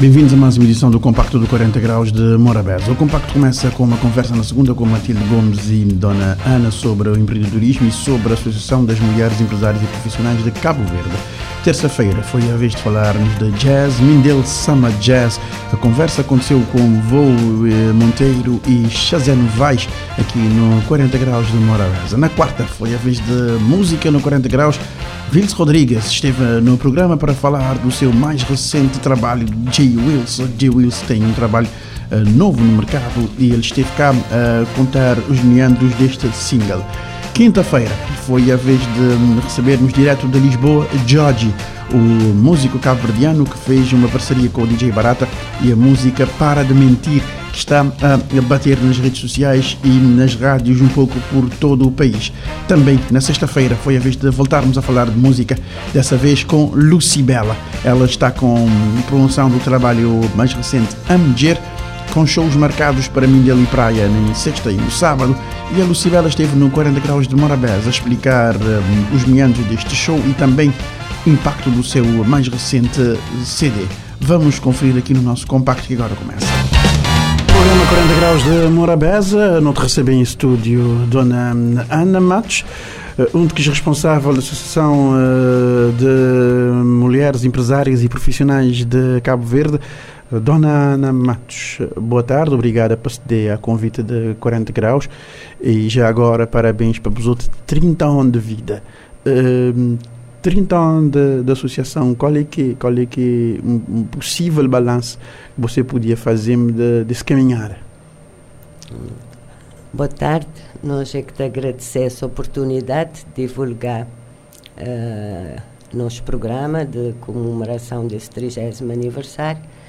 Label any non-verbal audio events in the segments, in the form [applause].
Bem-vindos a mais uma edição do Compacto do 40 Graus de Morabeza. O Compacto começa com uma conversa na segunda com Matilde Gomes e Dona Ana sobre o empreendedorismo e sobre a Associação das Mulheres Empresárias e Profissionais de Cabo Verde. Terça-feira foi a vez de falarmos de jazz, Mindel Summer Jazz. A conversa aconteceu com Voo eh, Monteiro e Chazeno Vaz aqui no 40 Graus de Morabeza. Na quarta foi a vez de música no 40 Graus. Vils Rodrigues esteve no programa para falar do seu mais recente trabalho, J. Wills. J. Wills tem um trabalho uh, novo no mercado e ele esteve cá a contar os meandros deste single. Quinta-feira foi a vez de recebermos direto de Lisboa George, o músico cabo-verdiano que fez uma parceria com o DJ Barata e a música Para de Mentir, que está a bater nas redes sociais e nas rádios um pouco por todo o país. Também na sexta-feira foi a vez de voltarmos a falar de música, dessa vez com Lucibela. Ela está com promoção do trabalho mais recente Amger com shows marcados para Mindelo e Praia em sexta e no sábado, e a Lucibela esteve no 40 Graus de Morabeza a explicar um, os meandros deste show e também o impacto do seu mais recente CD. Vamos conferir aqui no nosso compacto que agora começa. Programa 40 Graus de Morabeza, não te recebe em estúdio Dona Ana Matos um dos responsável da Associação de Mulheres Empresárias e Profissionais de Cabo Verde, Dona Ana Matos, boa tarde, obrigada por ceder a convite de 40 graus e já agora parabéns para os outros 30 anos de vida. Uh, 30 anos de, de, associação, qual é que, qual é que um, um possível balanço que você podia fazer de, desse caminhar? Boa tarde, nós é que te agradecer essa oportunidade de divulgar uh, nosso programa de comemoração desse 30 aniversário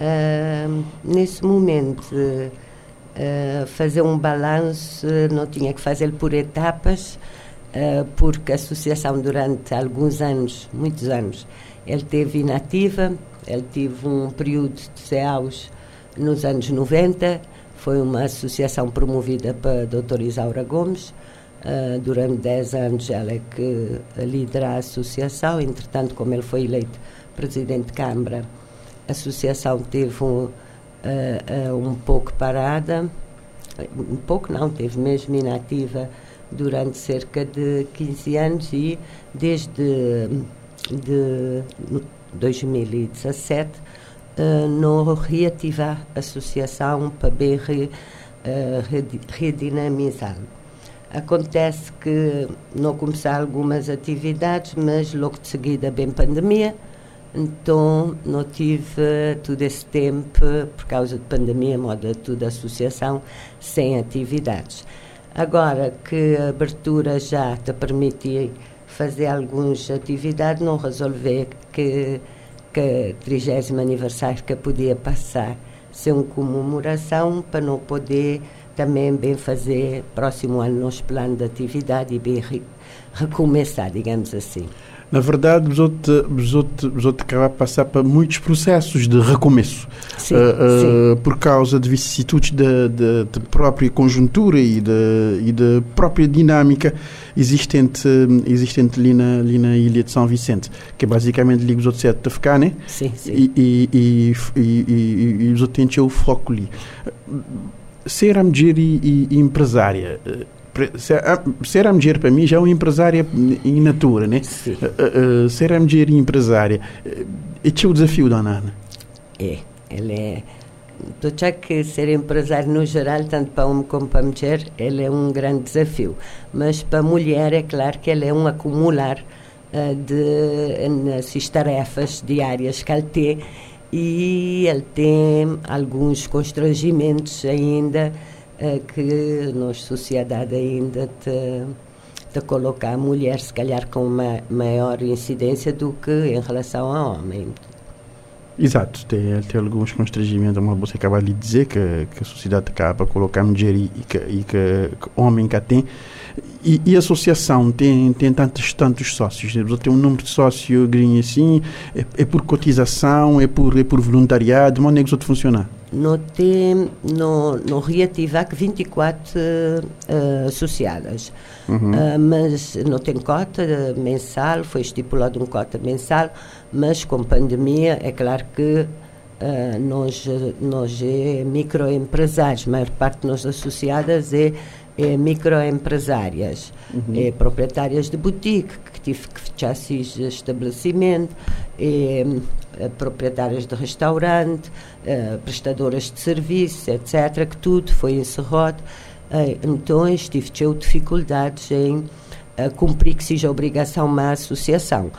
Uh, nesse momento, uh, fazer um balanço, não tinha que fazer por etapas, uh, porque a associação, durante alguns anos, muitos anos, ele teve inativa, ele teve um período de CEAUS nos anos 90, foi uma associação promovida para a doutora Isaura Gomes, Uh, durante 10 anos ela é que lidera a associação, entretanto, como ele foi eleito presidente de Câmara, associação teve um, uh, uh, um pouco parada, um pouco não, teve mesmo inativa durante cerca de 15 anos e desde de 2017 uh, não reativa a associação para bem re, redinamizar. Acontece que não começaram algumas atividades, mas logo de seguida bem pandemia, então, não tive todo esse tempo, por causa de pandemia, moda toda a associação, sem atividades. Agora que a abertura já te permitia fazer algumas atividades, não resolver que que 30 aniversário que podia passar ser uma comemoração para não poder também bem fazer próximo ano nos planos de atividade e bem recomeçar, digamos assim. Na verdade, outros, outros, os outros acabam a passar por muitos processos de recomeço. Sim, uh, uh, por causa de vicissitudes da própria conjuntura e da própria dinâmica existente, existente ali, na, ali na ilha de São Vicente, que é basicamente liga os outros sete a ficar, né? Sim, sim. E, e, e, e, e os outros têm o foco ali. Ser a e, e empresária ser a mulher para mim já é uma empresária em natura, né? Sim. Uh, uh, ser a mulher empresária é o desafio, dona Ana? É, ele é. Já que ser empresário no geral, tanto para homem como para mulher, ele é um grande desafio. Mas para a mulher, é claro que ele é um acumular uh, de nessas tarefas diárias que ele tem e ele tem alguns constrangimentos ainda que nós, sociedade, ainda te, te coloca a mulher, se calhar, com uma maior incidência do que em relação ao homem. Exato, tem, tem alguns constrangimentos, como você acaba de dizer, que, que a sociedade acaba a colocar a mulher e, que, e que, que homem que tem. E, e, a associação tem, tem tantos, tantos sócios? Você tem um número de sócios grinho assim? É, é, por cotização? É por, é por voluntariado? Como é que isso funciona? Não tem, no, no Reativac 24 uh, associadas, uhum. uh, mas não tem cota mensal, foi estipulado um cota mensal, mas com pandemia é claro que Uh, nós, nós é microempresários, a maior parte de nós associadas é, é microempresárias, uhum. é proprietárias de boutique, que tive que fechar esses estabelecimento, é, proprietárias de restaurante, prestadoras de serviços, etc., que tudo foi encerrado. Então, tive dificuldades em cumprir que seja obrigação uma associação.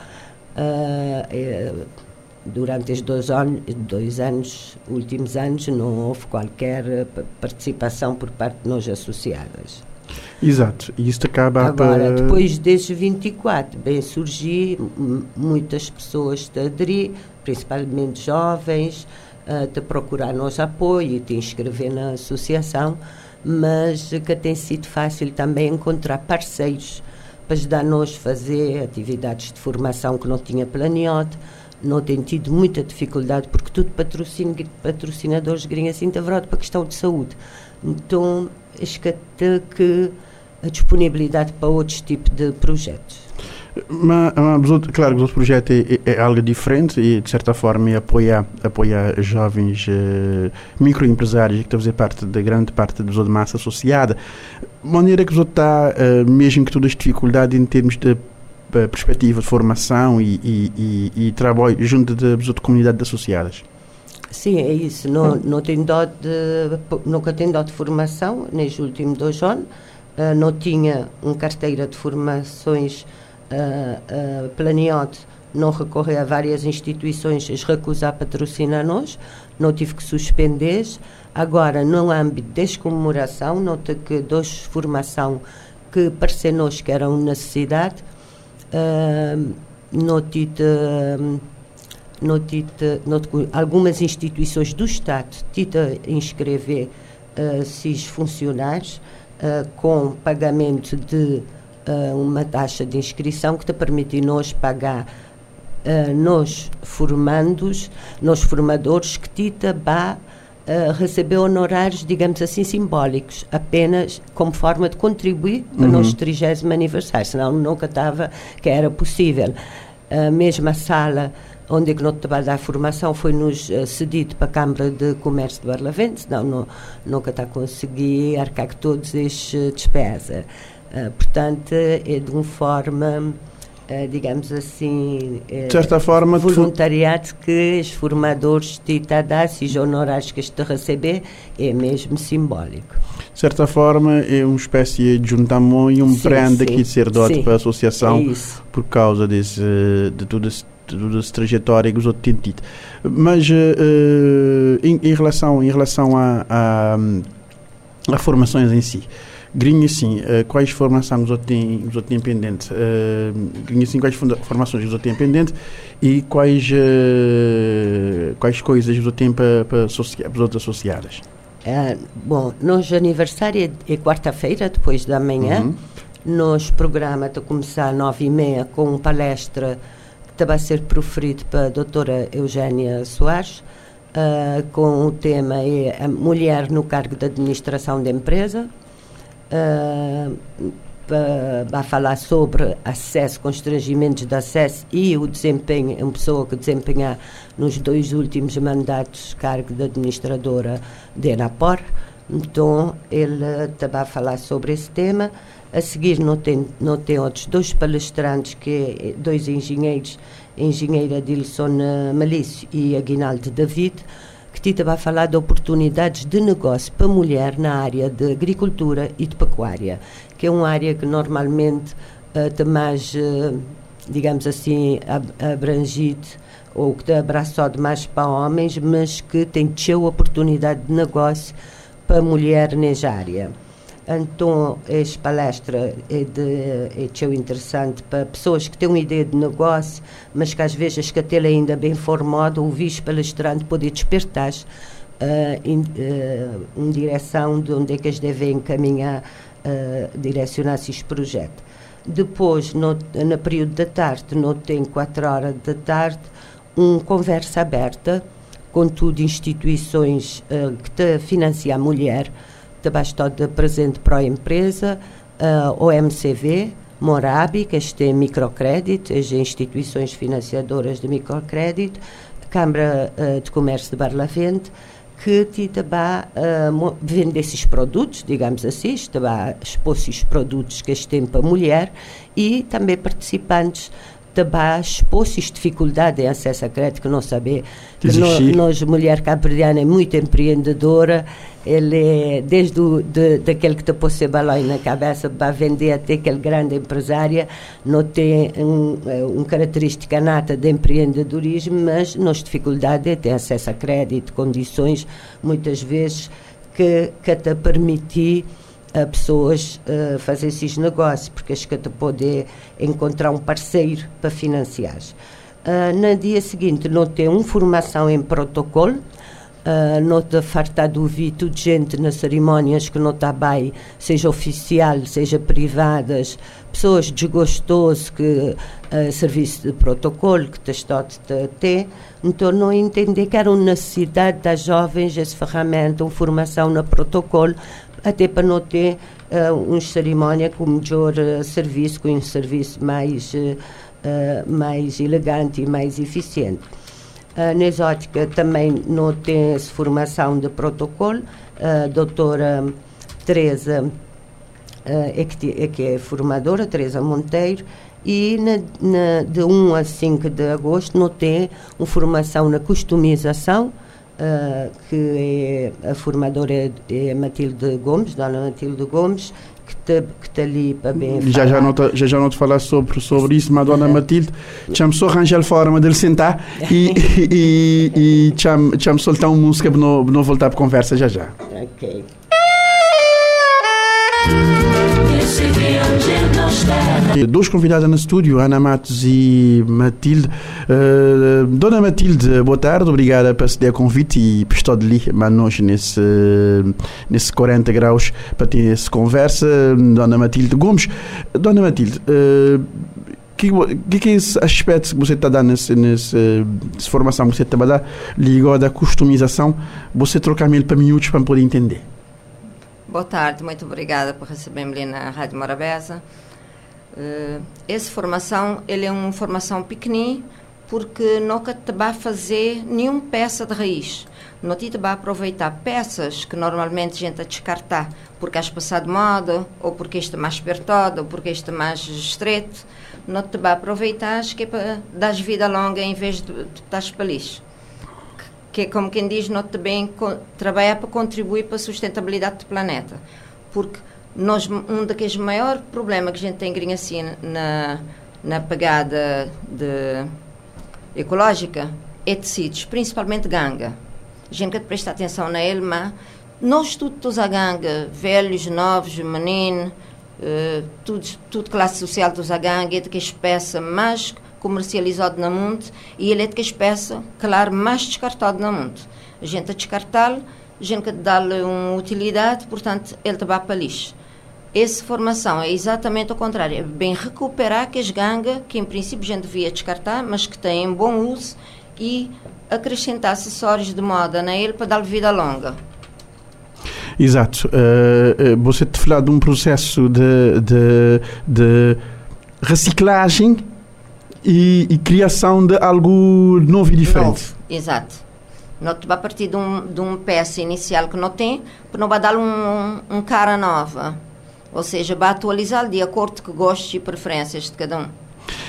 Durante estes dois anos, dois anos, últimos anos, não houve qualquer eh, participação por parte de nós associadas. Exato, e isto acaba Agora, para... depois destes 24, bem surgir muitas pessoas de aderir, principalmente jovens, uh, de procurar nosso apoio e de inscrever na associação, mas que tem sido fácil também encontrar parceiros para ajudar-nos a fazer atividades de formação que não tinha planeado, não tem tido muita dificuldade, porque tudo patrocina, patrocinadores gringos assim, verdade, para questão de saúde. Então, acho que até que a disponibilidade para outros tipos de projetos. Mas, mas, claro que o outro projeto é, é, é, algo diferente e, de certa forma, é apoiar, apoiar jovens uh, microempresários que estão a fazer parte da grande parte da massa associada. De maneira que o está, uh, mesmo que todas as dificuldades em termos de perspectiva de formação e, e, e, e trabalho junto da comunidade de associadas? Sim, é isso. Não, não tem dó de, nunca tem dó de formação, nestes últimos dois anos. Uh, não tinha uma carteira de formações uh, uh, não recorrer a várias instituições, as recusar patrocinar-nos, não tive que suspender. Agora, no âmbito de comemoração, nota que dois formação que pareceu-nos que eram necessidade, notite, algumas instituições do Estado tita inscrever uh, esses funcionários uh, com pagamento de uh, uma taxa de inscrição que te permite nós pagar nos formandos, nos formadores que tita ba uh, receber honorários, digamos assim, simbólicos, apenas como forma de contribuir para uhum. o nosso 30 aniversário, senão nunca estava que era possível. A mesma sala onde é nosso trabalho da formação foi-nos uh, cedido para a Câmara de Comércio de Barlavento, senão não, nunca está a conseguir arcar com todas as despesas. Uh, portanto, é de uma forma Uh, digamos assim, uh, de certa forma, voluntariado que os formadores de Itadás e os honorários que a receber é mesmo simbólico. De certa forma, é uma espécie de juntamão e um prende aqui de ser dote para a associação é por causa desse, de toda essa trajetória que os outros têm tido. Mas uh, em, em, relação, em relação a, a, a formações em si, Grinha, sim. Uh, quais formações os outros têm, os outros têm pendente? Uh, Grinha, sim, quais formações os outros têm pendente e quais, uh, quais coisas os outros têm para, as outras associadas? Uh, bom, nosso aniversário é, é quarta-feira, depois da manhã. Uhum. Nosso programa está a começar às nove e meia com uma palestra que vai ser proferido para a doutora Eugénia Soares, uh, com o tema é a Mulher no cargo de administração da empresa uh, para falar sobre acesso, constrangimentos de acesso e o desempenho, uma pessoa que desempenhar nos dois últimos mandatos cargo de administradora da Enapor. Então, ele também a falar sobre esse tema. A seguir, não tem, não tem outros dois palestrantes, que é dois engenheiros, engenheira Dilson Malício e Aguinaldo David, que Tita vai falar de oportunidades de negócio para mulher na área de agricultura e de pecuária, que é uma área que normalmente uh, mais, uh, digamos assim, abrangido ou que abraçado mais para homens, mas que tem tido oportunidade de negócio para mulher nessa área. Então, esta palestra é, de, é interessante para pessoas que têm uma ideia de negócio, mas que às vezes que até ainda bem formado, o vice palestrante pode despertar uh, em, uh, em direção de onde é que eles devem encaminhar uh, direcionasse este projeto. Depois, no, no período da tarde, não tem quatro horas da tarde, uma conversa aberta com tudo instituições uh, que te financiam a mulher, de presente para a empresa, uh, OMCV, Morabi, que este é microcrédito, as instituições financiadoras de microcrédito, Câmara uh, de Comércio de Barlavente, que te vai uh, vender esses produtos, digamos assim, vai expor esses produtos que têm para a mulher e também participantes também expor esses dificuldade em acesso a crédito, que não saber que nós, nós, mulher cabo-verdiana, é muito empreendedora, ele é desde o, de, daquele que te pôs ser balão na cabeça para vender até aquele grande empresária, não tem um, uma característica nata de empreendedorismo, mas nós dificuldade é ter acesso a crédito, condições, muitas vezes, que, que te permitir a pessoas uh, fazer esses negócios, porque acho que poder encontrar um parceiro para financiar. Uh, no dia seguinte, não tem uma formação em protocolo, uh, não te farta de ouvir tudo gente nas cerimónias que não está bem, seja oficial, seja privadas, pessoas desgostosas que uh, serviço de protocolo que te está a ter, então não entender que era uma necessidade das jovens essa ferramenta, uma formação no protocolo, até para não ter uh, uma cerimónia com melhor uh, serviço, com um serviço mais, uh, mais elegante e mais eficiente. Uh, na exótica também não tem formação de protocolo. A doutora Teresa é que, é, que é formadora, Teresa Monteiro, e na, na, de 1 a 5 de agosto não tem uma formação na customização, uh, que é a formadora é, Matilde Gomes, Dona Matilde Gomes, que está que tá ali para bem já já não já já não te falar sobre sobre isso mas dona Matilde chamo só arranjar forma de ele sentar e e e chamo chamo soltar uma música para não, não voltar para conversa já já. Ok Dois convidados no estúdio, Ana Matos e Matilde. Uh, Dona Matilde, boa tarde, obrigada por ceder o convite e por estar ali nós nesse, nesse 40 graus para ter essa conversa. Dona Matilde Gomes. Dona Matilde, uh, que, que, é esse aspecto que você está dando nessa formação que você está dando ligado à customização, você trocar ele para minutos para poder entender? Boa tarde, muito obrigada por receber-me na Rádio Morabeza. Uh, essa formação ele é uma formação pequenina porque nunca te vai fazer nenhuma peça de raiz. Não te vai aproveitar peças que normalmente a gente a descartar porque has passado moda, ou porque este é mais apertado, ou porque este é mais estreito. Não te vai aproveitar que é para dar vida longa em vez de, de estás para lixo. Que é como quem diz, não te bem trabalhar para contribuir para a sustentabilidade do planeta. Porque nós, um daqueles maiores problemas que a gente tem assim na, na pegada de, ecológica é tecidos, principalmente ganga. A gente tem que prestar atenção na ele, mas nós todos a ganga, velhos, novos, meninos, uh, tudo, tudo classe social dos a ganga, é de que espécie mais comercializado no mundo e ele é de que espécie, claro, mais descartado no mundo. A gente a descartá-lo, a gente dá-lhe uma utilidade, portanto, ele te para lixo. Essa formação é exatamente o contrário, é bem recuperar que as gangas, que em princípio a gente devia descartar, mas que têm bom uso, e acrescentar acessórios de moda na ele para dar vida longa. Exato. Uh, você te falar de um processo de, de, de reciclagem e, e, criação de algo novo e diferente. Novo, exato. Não te vai partir de, um, de uma peça inicial que não tem, para não vai dar um, um cara nova. Ou seja, vai atualizar de acordo com gostos e preferências de cada um.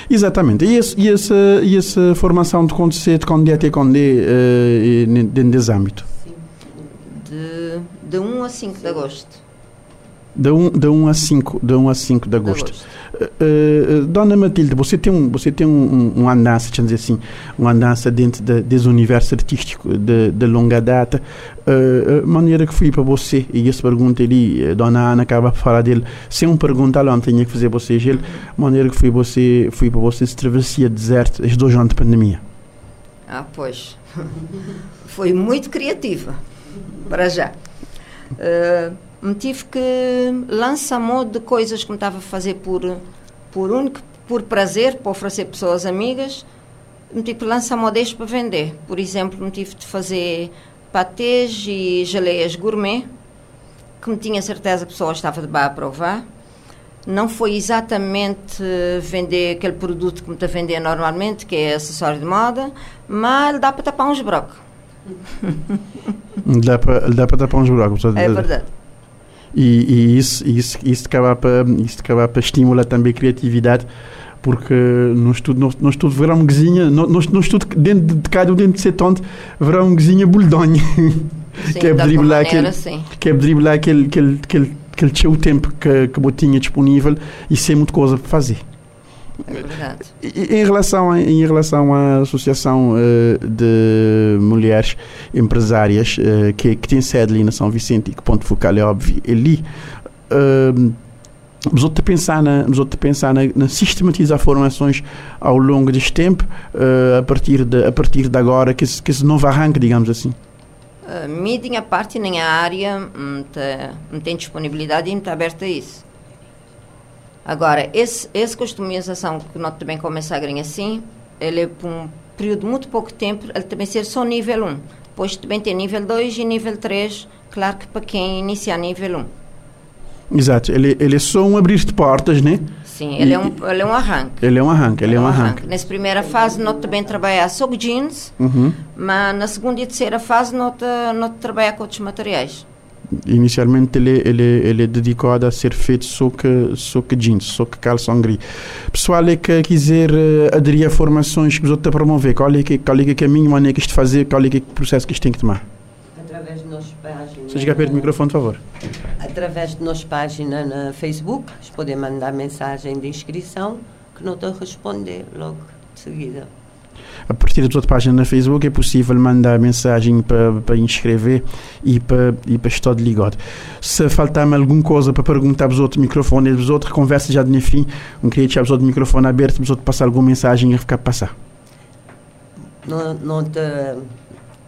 Exatamente. E, esse, e, essa, e essa formação de conceito, quando é até quando é dentro desse âmbito? Sim. De, de 1 a 5 de agosto. De 1, de 1 a 5 de 1 a 5 de agosto. De agosto. Uh, Dona Matilde, você tem um, você tem um, um, um andança, dizer assim, uma andança dentro de, desse universo artístico de, de longa data. Uh, maneira que foi para você, e essa pergunta ali, Dona Ana acaba de falar dele, sem um pergunta lá, tinha que fazer você, ele, maneira que foi você, foi para você essa travessia deserta, estes dois anos de pandemia. Ah, pois. [laughs] foi muito criativa, para já. Uh, me tive que lançar mão de coisas que me estava a fazer por, por único, por prazer, para oferecer pessoas amigas, me tive que lançar mão deste para vender. Por exemplo, me tive de fazer patês e geleias gourmet, que me tinha certeza que a pessoa estava de a provar. Não foi exatamente vender aquele produto que me está a vender normalmente, que é acessório de moda, mas dá para tapar uns buracos. dá para, dá para tapar uns buracos. É verdade. E, e isso, isso, isso acaba para, isso acaba para estimular também a criatividade porque no estudo, no, no estudo verão guizinha, no, no estudo dentro de cada dentro de ser tonto, verão guizinha buldonha. que é driblar aquele, que é driblar aquele, aquele, aquele, aquele seu tempo que, que eu tinha disponível e sem muita coisa para fazer. É verdade. Em relação, a, em relação à Associação uh, de Mulheres Empresárias, uh, que, que tem sede ali na São Vicente e que ponto focal é óbvio, ali, uh, mas outro pensar na, mas outro pensar na, na sistematizar formações ao longo deste tempo, uh, a partir de a partir de agora que esse, que esse novo arranque, digamos assim. Uh, minha parte nem a área não hum, tem disponibilidade e não está aberta a isso. Agora, esse, essa customização que nós também começamos assim, ele é por um período muito pouco tempo, ele também ser só nível 1. Depois também tem nível 2 e nível 3, claro que para quem inicia nível 1. Exato, ele, ele é só um abrir de portas, né? Sim, ele, e, é um, ele é um arranque. Ele é um arranque, ele é, é um arranque. arranque. Nessa primeira fase, nós também trabalhamos só jeans, uhum. mas na segunda e terceira fase, nós, nós trabalhamos com outros materiais. Inicialmente ele, ele, ele é dedicado a ser feito só que, só que jeans, só que calção gris. Pessoal é que quiser uh, aderir a formações que os outros promover, qual é que, qual é que é caminho, maneira que isto fazer, qual é que é o processo que isto tem que tomar? Através de nossas páginas. Seja perto do microfone, por favor. Através de nossa página na Facebook, podem mandar mensagem de inscrição que não estou a responder logo de seguida a partir da tua página na Facebook é possível mandar mensagem para, para inscrever e para, e para estar ligado. Se faltar-me alguma coisa para perguntar aos outros microfone, os outros conversa já de fim, não queria os outros microfone aberto, os outros passar alguma mensagem e ficar passar. Não, não te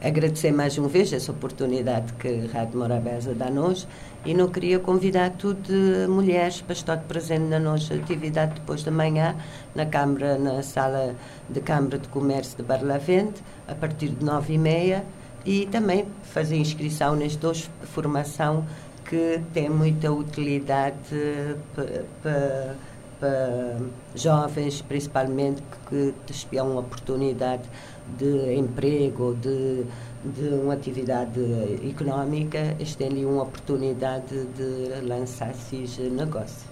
agradecer mais uma vez essa oportunidade que a Rádio Morabeza dá-nos e não queria convidar tudo de mulheres para estar presente na nossa atividade depois da manhã na Câmara, na sala de Câmara de Comércio de Barlavente a partir de nove e meia. E também fazer inscrição nas duas formação que tem muita utilidade para jovens, principalmente, que, que espiam oportunidade de emprego, de, de uma atividade económica, ali uma oportunidade de lançar esses negócios.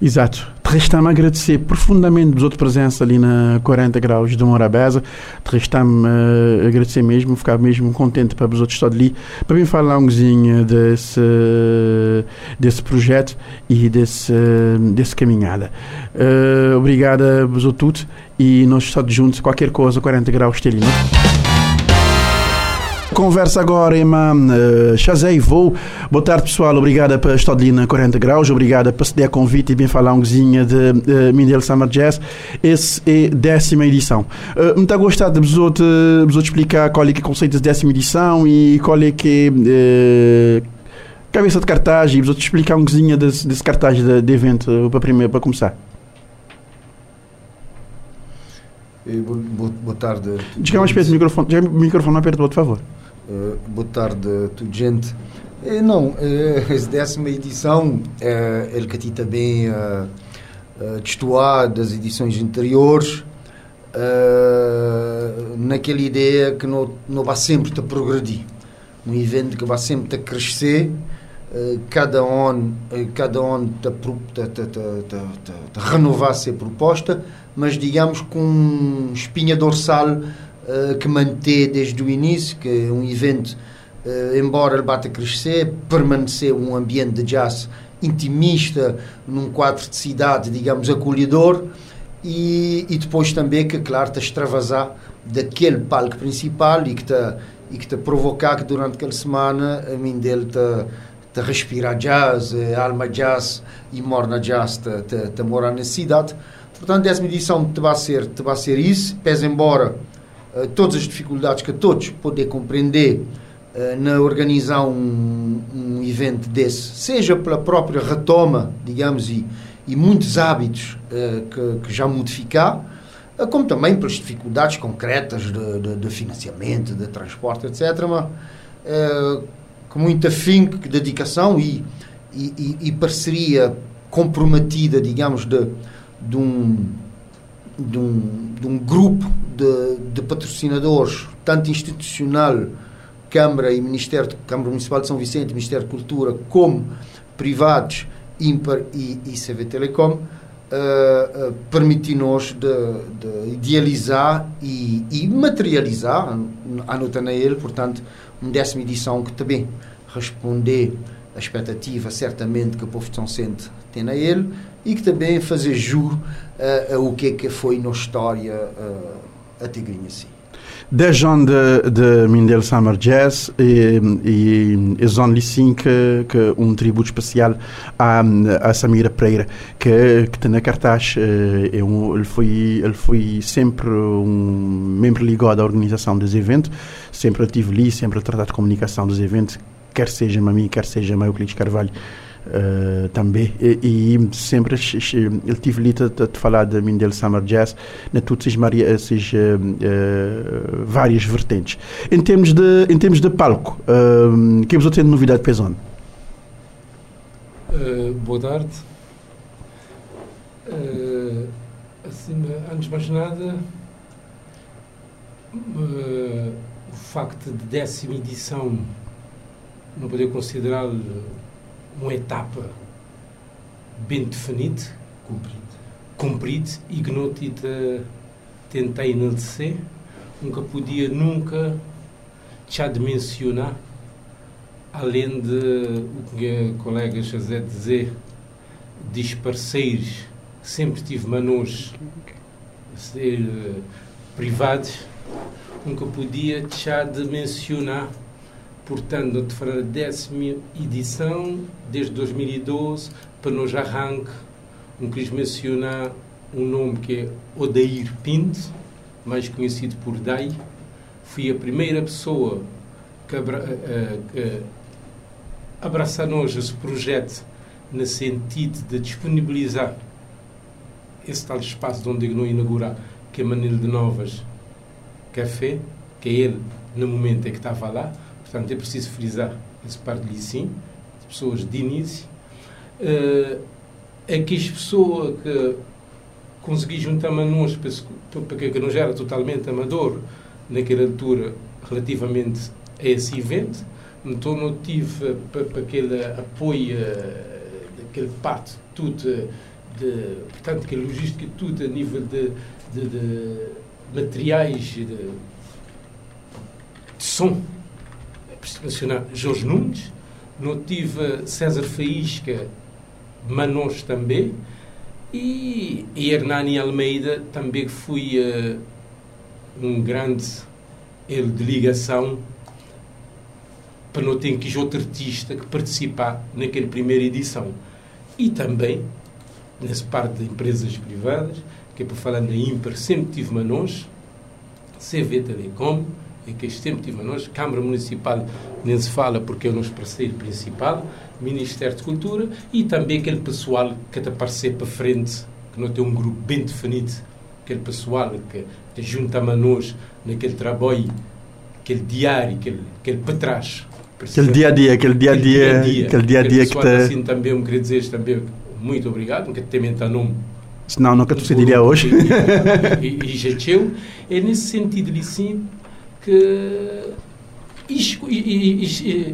Exato. Resta-me agradecer profundamente a sua presença ali na 40 graus de Morabeza. Resta-me uh, agradecer mesmo, ficar mesmo contente para os outros estar ali, para vir falar um pouquinho desse, desse projeto e desse, desse caminhada. Uh, obrigada a todos e nós estamos juntos, qualquer coisa, 40 graus, esteja Conversa agora, irmã uh, Chazei Vou. Boa tarde, pessoal. Obrigada por estar ali na 40 graus. Obrigada por ceder a convite e bem falar um cozinha de uh, Mindel Summer Jazz. Essa é a décima edição. Uh, muito gostado de vos explicar qual é, que é o conceito da décima edição e qual é que é cabeça de cartaz e vos explicar um cozinha desse, desse cartaz de, de evento para, primeiro, para começar. Boa, boa tarde. Diga mais perto do microfone, diga o microfone mais perto por favor. Uh, boa tarde a toda gente. Uh, não, [laughs] uh, essa décima edição, uh, ele que também uh, uh, das edições anteriores, naquela ideia que não, não vai sempre te progredir. Um evento que vai sempre te crescer, cada ano cada ano te, te, te, te, te renovar a proposta, mas digamos com espinha dorsal uh, que mantém desde o início, que é um evento, uh, embora ele bata crescer, permaneceu um ambiente de jazz intimista, num quadro de cidade, digamos, acolhedor, e, e depois também que, claro, te extravasar daquele palco principal e que te, provocar que durante aquela semana a mim dele te, te respirar jazz, alma jazz e morna jazz te, morar na cidade. Portanto, décima edição te vai ser, te vai ser isso, pese embora uh, todas as dificuldades que todos podem compreender uh, na organizar um, um evento desse, seja pela própria retoma, digamos, e, e muitos hábitos uh, que, que, já modificar, como também pelas dificuldades concretas de, de, de financiamento, de transporte, etc. Mas, com muito afinco, dedicação e, e, e, parceria comprometida, digamos, de, de um de um, de um grupo de, de, patrocinadores, tanto institucional, Câmara e Ministério, Câmara Municipal de São Vicente, Ministério de Cultura, como privados, Impar e, e CV Telecom, uh, uh, permitiu-nos de, de, idealizar e, e materializar, anotando ele, portanto, uma décima edição que também responder a expectativa, certamente, que o povo de São Vicente tem a ele, e que também fazer juro uh, o que é que foi na história uh, a Tigrinha assim. Desde onde de Mindel Summer Jazz e, e, e que, que um tributo especial a, Samira Pereira que, que tem na cartaz é um, ele foi ele foi sempre um membro ligado à organização dos eventos sempre tive ali sempre a tratar de comunicação dos eventos quer seja Mami quer seja Euclides Carvalho uh, também. E, e, sempre ele tive a, a falar de Mindel Summer Jazz, na todas essas uh, uh, várias vertentes. Em termos de, em termos de palco, que você tem novidade para a Uh, boa tarde. Assim, antes de mais nada, o facto de décima edição não poder considerar uma etapa bem definida, cumprida, cumprida e que não te tentei enaltecer, nunca podia nunca já de mencionar, além de o que a colega José dizer, diz parceiros, sempre tive manos ser uh, privados, nunca podia deixar de mencionar Portanto, de falar a décima edição, desde 2012, para nos arranque, não quis mencionar um nome que é Odair Pinto, mais conhecido por Dai. Fui a primeira pessoa que, abra, uh, uh, esse projeto no sentido de disponibilizar esse tal espaço onde não inaugurar, que é Manil de Novas Café, que é ele, no momento, é que estava lá Portanto, é preciso frisar esse par de sim, de pessoas de início. Uh, é que as pessoas que consegui juntar-me a nós, porque que não já era totalmente amador naquela altura relativamente a esse evento, então não tive para aquele apoio, aquele parte, tudo, de, portanto, que logística, tudo a nível de, de, de materiais, de, de som, preciso mencionar Jorge Nunes, não tive César Faísca, Manos também, e, e Hernani Almeida também fui uh, um grande ele de ligação para não ter que outro artista que participar naquela primeira edição. E também, nessa parte de empresas privadas, que é para falar na Imper, sempre tive Manos, CV Telecom, é que sempre tive nós, Câmara Municipal nem se fala porque é o nosso parceiro principal, Ministério de Cultura e também aquele pessoal que está aparecer para frente, que não tem um grupo bem definido, aquele pessoal que, que junta a nós naquele trabalho, aquele diário, aquele, aquele para trás. Aquele dia a dia, aquele dia a dia, aquele dia a dia que está. Assim também, queria dizer também muito obrigado, que tem mental nome. Senão nunca te diria hoje. [laughs] E, e, e já é nesse sentido, sim, que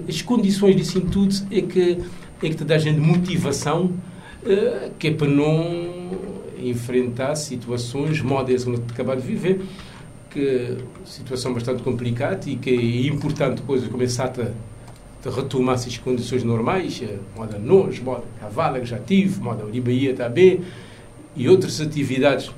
as condições disso tudo é que, é que te dá gente motivação uh, que é para não enfrentar situações modas que acabas de viver que situação bastante complicada e que é importante coisa começar a, retomar essas condições normais eh, moda nós, moda cavalo que já tive, moda Olibaia também e outras atividades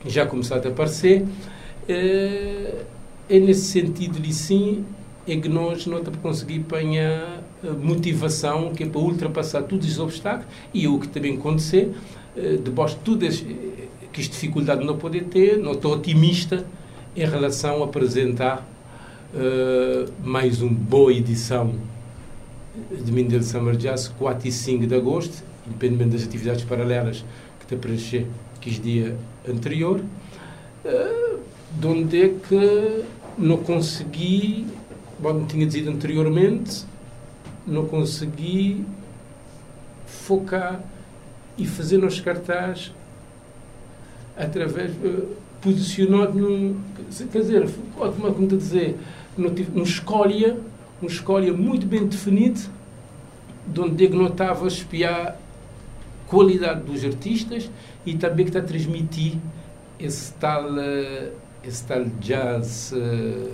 que já começaram a aparecer uh, é nesse sentido de sim é que nós não conseguir apanhar motivação que é para ultrapassar todos os obstáculos e o que também acontecer eh, depois de todas que as dificuldades não poder ter não estou otimista em relação a apresentar uh, mais uma boa edição de Mindel Summer Jazz, 4 e 5 de agosto, independente das atividades paralelas que te preencher que os dia anterior, uh, de onde é que não consegui, bom, tinha dito anteriormente, não consegui focar e fazer nos cartazes através uh, posicionado num quer dizer como como te dizer? Um escolha um escolha muito bem definido de onde é não estava a espiar qualidade dos artistas e também que está a transmitir esse tal uh, esse tal jazz uh,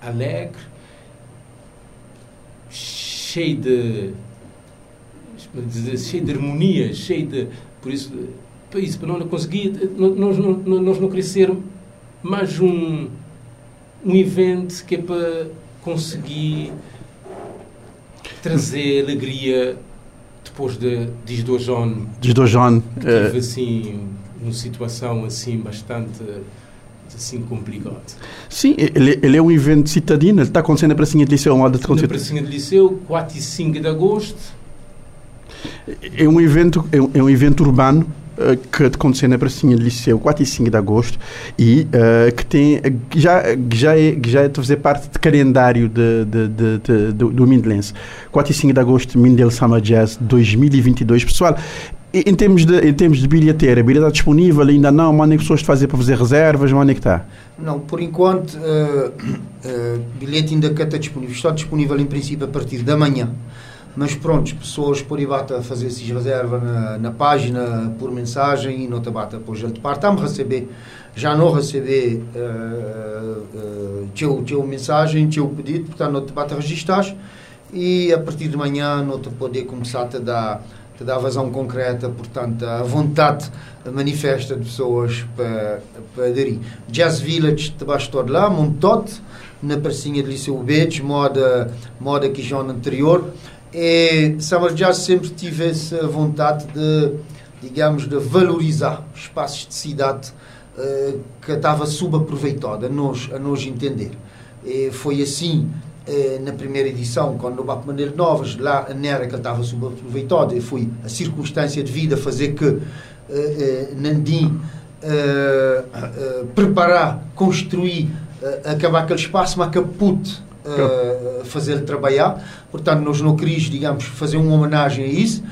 alegre cheio de dizer, cheio de harmonia cheio de por isso para isso, para não conseguir, nós não, nós não crescer mais um, um evento que é para conseguir trazer alegria depois de desdojon. Desdojon. Tive uh... assim uma situação assim bastante assim complicada. Sim, ele, ele é um evento citadino, ele está acontecendo na Pracinha de Liceu, onde? Na Pracinha de Liceu, 4 e 5 de agosto. É um evento, é um, é um evento urbano eh, que aconteceu na pracinha do Liceu 4 e 5 de agosto e uh, que tem que já que já é que já é fazer parte do calendário de, de, de, de do, do Mindelense 4 e 5 de agosto Mindel Summer Jazz 2022 pessoal em termos de em termos de bilheteira a bilhete está disponível? Ainda não? Mas nem pessoas de fazer para fazer reservas? Onde é que está? Não por enquanto uh, uh, bilhete ainda está disponível. Está disponível em princípio a partir da manhã. Mas pronto, pessoas por bata fazer se reserva na, na, página por mensagem e não te bata por gente parte. A receber já não receber uh, uh, teu, teu mensagem, teu pedido, portanto não te bata registrar e a partir de manhã não te poder começar a dar te dar vazão concreta, portanto, a vontade manifesta de pessoas para, para aderir. Jazz Village, te bastou lá, Montote, na pracinha de Liceu Bedes, moda, moda que já no anterior. E Summer Jazz sempre tive essa vontade de, digamos, de valorizar espaços de cidade uh, que estava subaproveitado, a nós, a nós entender. E foi assim uh, na primeira edição, quando o Baco Maneiro Novas, lá a Nera que estava subaproveitado, e foi a circunstância de vida fazer que uh, Nandim preparar, construir, acabar aquele espaço, mas caput fazer trabalhar. Portanto, nós não queríamos, digamos, fazer uma homenagem a isso.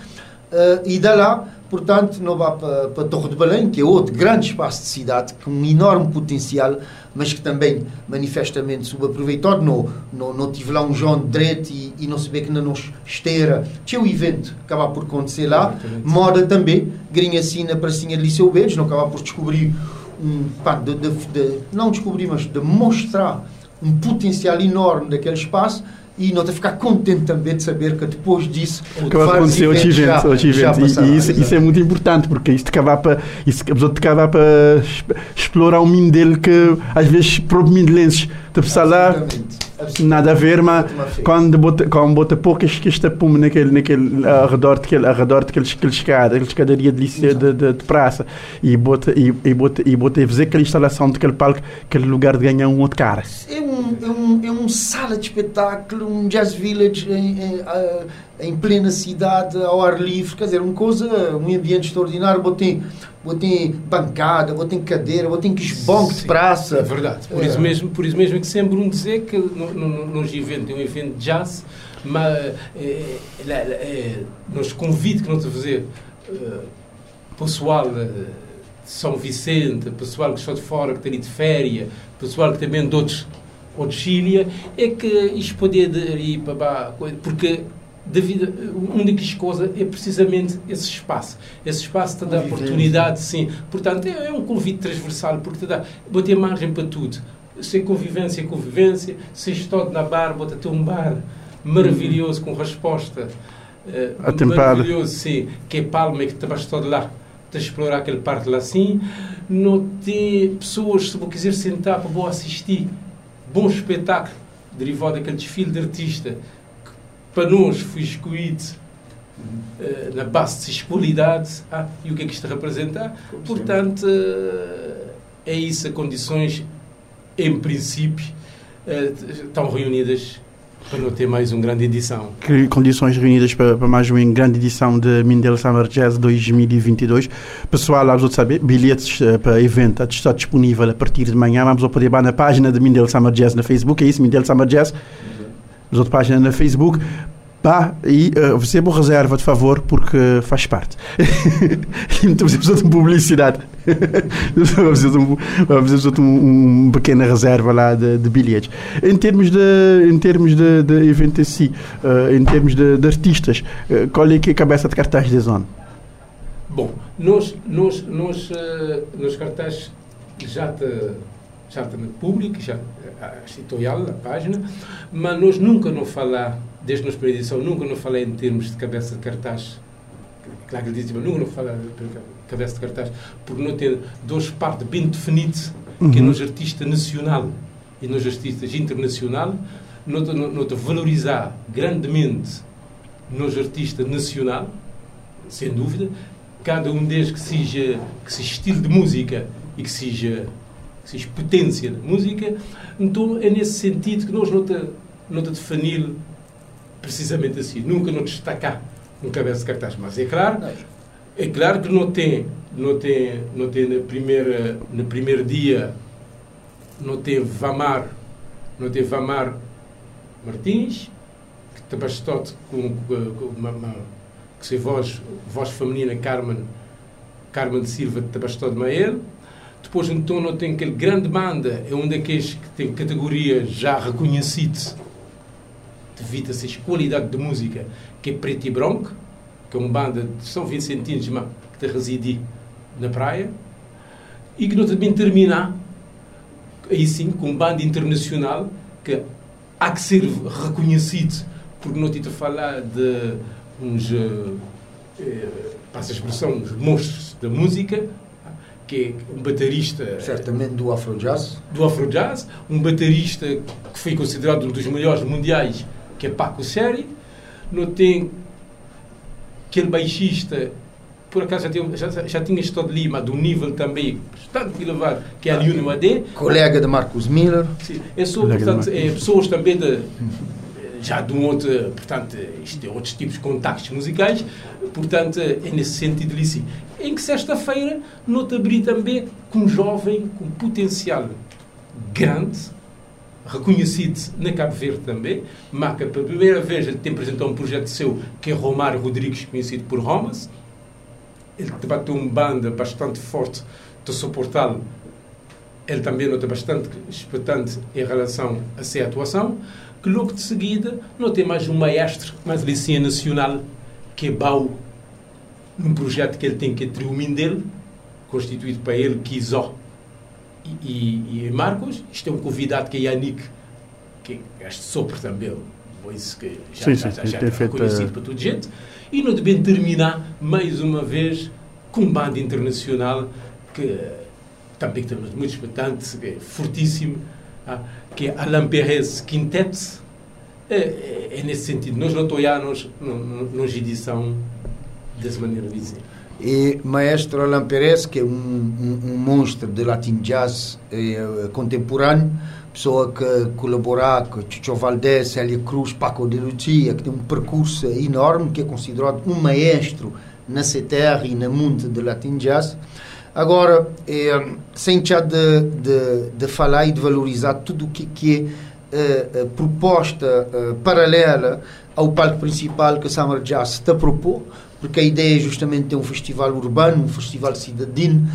E da lá, portanto, não vá para, para a Torre de Belém, que é outro grande espaço de cidade, com um enorme potencial, mas que também manifestamente subaproveitado. Não, não, não tive lá um João de direito e, e não sabia que ainda nos esteira. Tinha um evento que acaba por acontecer lá. Moda também, grinha assim na pracinha de Liceu Bedes, não acaba por descobrir um, pá, de, de, de, não descobrir, mas de mostrar um potencial enorme daquele espaço e não te ficar contente também de saber que depois disso acaba de acontecer outros eventos, outros eventos. e, isso, isso, é muito importante porque isto acaba para isso acaba para explorar um mundo dele que às vezes para o mindelenses te precisa lá nada a ver, mas quando bota, quando bota poucas que está pum naquele, naquele ao redor daquele, ao redor escada, aquela escadaria de, de, de, de, praça e bota, e, e bota, e bota fazer aquela instalação daquele palco, aquele lugar de ganhar um outro cara. É um, é um, é um sala de espetáculo, um jazz village em, em, em plena cidade, ao ar livre, quer dizer, uma coisa, um ambiente extraordinário, botei botem bancada, botem cadeira, botem que esbonque de praça. É verdade. Por, é. Isso mesmo, por isso mesmo é que sempre um dizer que no, no, nos eventos, um evento de jazz, mas é, é, é, nos convite que não te fazer uh, pessoal de São Vicente, pessoal que está de fora, que está ali de férias, pessoal que também de outros, outros Chile, é que isto poder ir para porque devido uma das coisas é precisamente esse espaço. Esse espaço te dá oportunidade, sim. Portanto, é, é, um convite transversal, porque te dá, ter margem para tudo. Se é convivência, é convivência. Se estou na bar, bota ter um bar maravilhoso, com resposta uh, maravilhoso, sim, que é Palma, que te bastou de lá, de explorar aquele parte lá, sim. Não ter pessoas, se vou quiser sentar para vou assistir, bom espetáculo, derivado daquele desfile de artista, para nós foi escolhido uh, na base de sexualidade ah, e o que é que isto representa. Portanto, uh, é isso, a condições, em princípio, estão reunidas para não ter mais uma grande edição. Que condições reunidas para, para, mais uma grande edição de Mindel Summer Jazz 2022. Pessoal, vamos saber, bilhetes uh, para evento está disponível a partir de manhã. Vamos poder ir na página de Mindel Summer Jazz na Facebook, é isso, Mindel Summer Jazz. As outras páginas na Facebook. Pá, e uh, me reserva, de favor, porque faz parte. [laughs] e então precisamos de publicidade. [laughs] precisamos de uma pequena reserva lá de, de, bilhetes. Em termos de, em termos de, de evento em si, uh, em termos de, de artistas, uh, qual é que é a cabeça de cartaz da zona? Bom, nós, nós, uh, nos cartazes já te certamente público, já editorial, a página, mas nós nunca não falar, desde a nossa edição, nunca não falei em termos de cabeça de cartaz. Claro que ele diz, mas nunca não falar de cabeça de cartaz, porque não tem duas partes bem definidas, uhum. que é nos artista nacional e nos artistas internacional, não valorizar grandemente nos artista nacional, sem dúvida, cada um deles que seja, que seja estilo de música e que seja que se potência da música, então é nesse sentido que nós não te, não te definir precisamente assim, nunca não destacar um cabeça de cartaz, mas é claro, é claro que não tem, não tem, não tem na primeira, no primeiro dia, não tem Vamar, não tem Vamar Martins, que te bastote com, com, com uma, uma, que se voz, voz feminina Carmen, Carmen de Silva de Tabastó de Mael, depois, então, não tem aquele grande banda, é um daqueles que tem categoria já reconhecida devido a essa qualidade de música, que é Preto e Branco, que é uma banda de São Vicentinos, mas que reside na praia, e que não também terminar, aí sim, com uma banda internacional, que há que ser reconhecido, porque não a falar de uns, eh, passa a expressão, uns monstros da música, que é um baterista. Certamente do Afrojazz. Do Afrojazz, um baterista que foi considerado um dos melhores mundiais, que é Paco Seri. Não tem aquele baixista, por acaso já, tinha, já, já tinha estado ali, mas de um nível também bastante elevado, que é a Liuno AD. Colega de Marcos Miller. Sim, é só, portanto, é, pessoas também de já de um outro, portanto, isto é outros tipos de contactos musicais, portanto, é nesse sentido ali sim. Em que sexta-feira não te abri também com um jovem com potencial grande, reconhecido na Cabo Verde também, marca pela primeira vez, ele tem apresentado um projeto seu, que é Romário Rodrigues, conhecido por Romas, ele debateu uma banda bastante forte de suportá-lo. Ele também nota bastante expectante em relação a sua atuação que logo de seguida não tem mais um maestro, mais licença nacional, que é Bau, num projeto que ele tem que é Triumin dele, constituído para ele, Kizó e, e, e, Marcos. Isto é um convidado que é Yannick, que é este sopro também, isso que já, sim, já, sim, já, já é conhecido para toda gente. E não devem terminar, mais uma vez, com um banda internacional que também temos muito que é fortíssimo, ah, que é Alain Perez Quintet, é, é, é, nesse sentido. Nós não apoiamos nos edição dessa maneira de dizer. E maestro Alain Perez, que é um, um, um monstro de Latin Jazz eh, contemporâneo, pessoa que colabora com Chicho Valdés, Célia Cruz, Paco de Lucia, que tem um percurso enorme, que é considerado um maestro na terra e no mundo de Latin Jazz. Agora, é, sem já de, de, de, falar e de valorizar tudo o que, que é uh, proposta uh, paralela ao palco principal que a Summer Jazz está a propor, porque a ideia é justamente ter um festival urbano, um festival cidadino,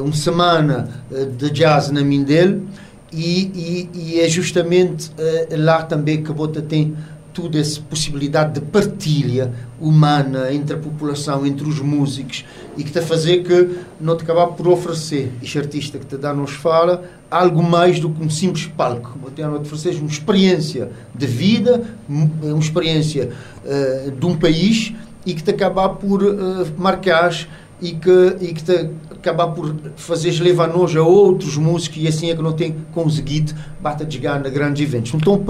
uma semana de jazz na Mindel, e, e, e é justamente lá também que a Bota tem toda essa possibilidade de partilha humana entre a população, entre os músicos e que a fazer que não te acabar por oferecer, este artista que te dá nos fala, algo mais do que um simples palco. Te oferecer uma experiência de vida, uma experiência uh, de um país e que te acabar por uh, marcar e que, e que te acabar por fazer levar nós a outros músicos e assim é que não tem conseguido bata de na grandes eventos. Então,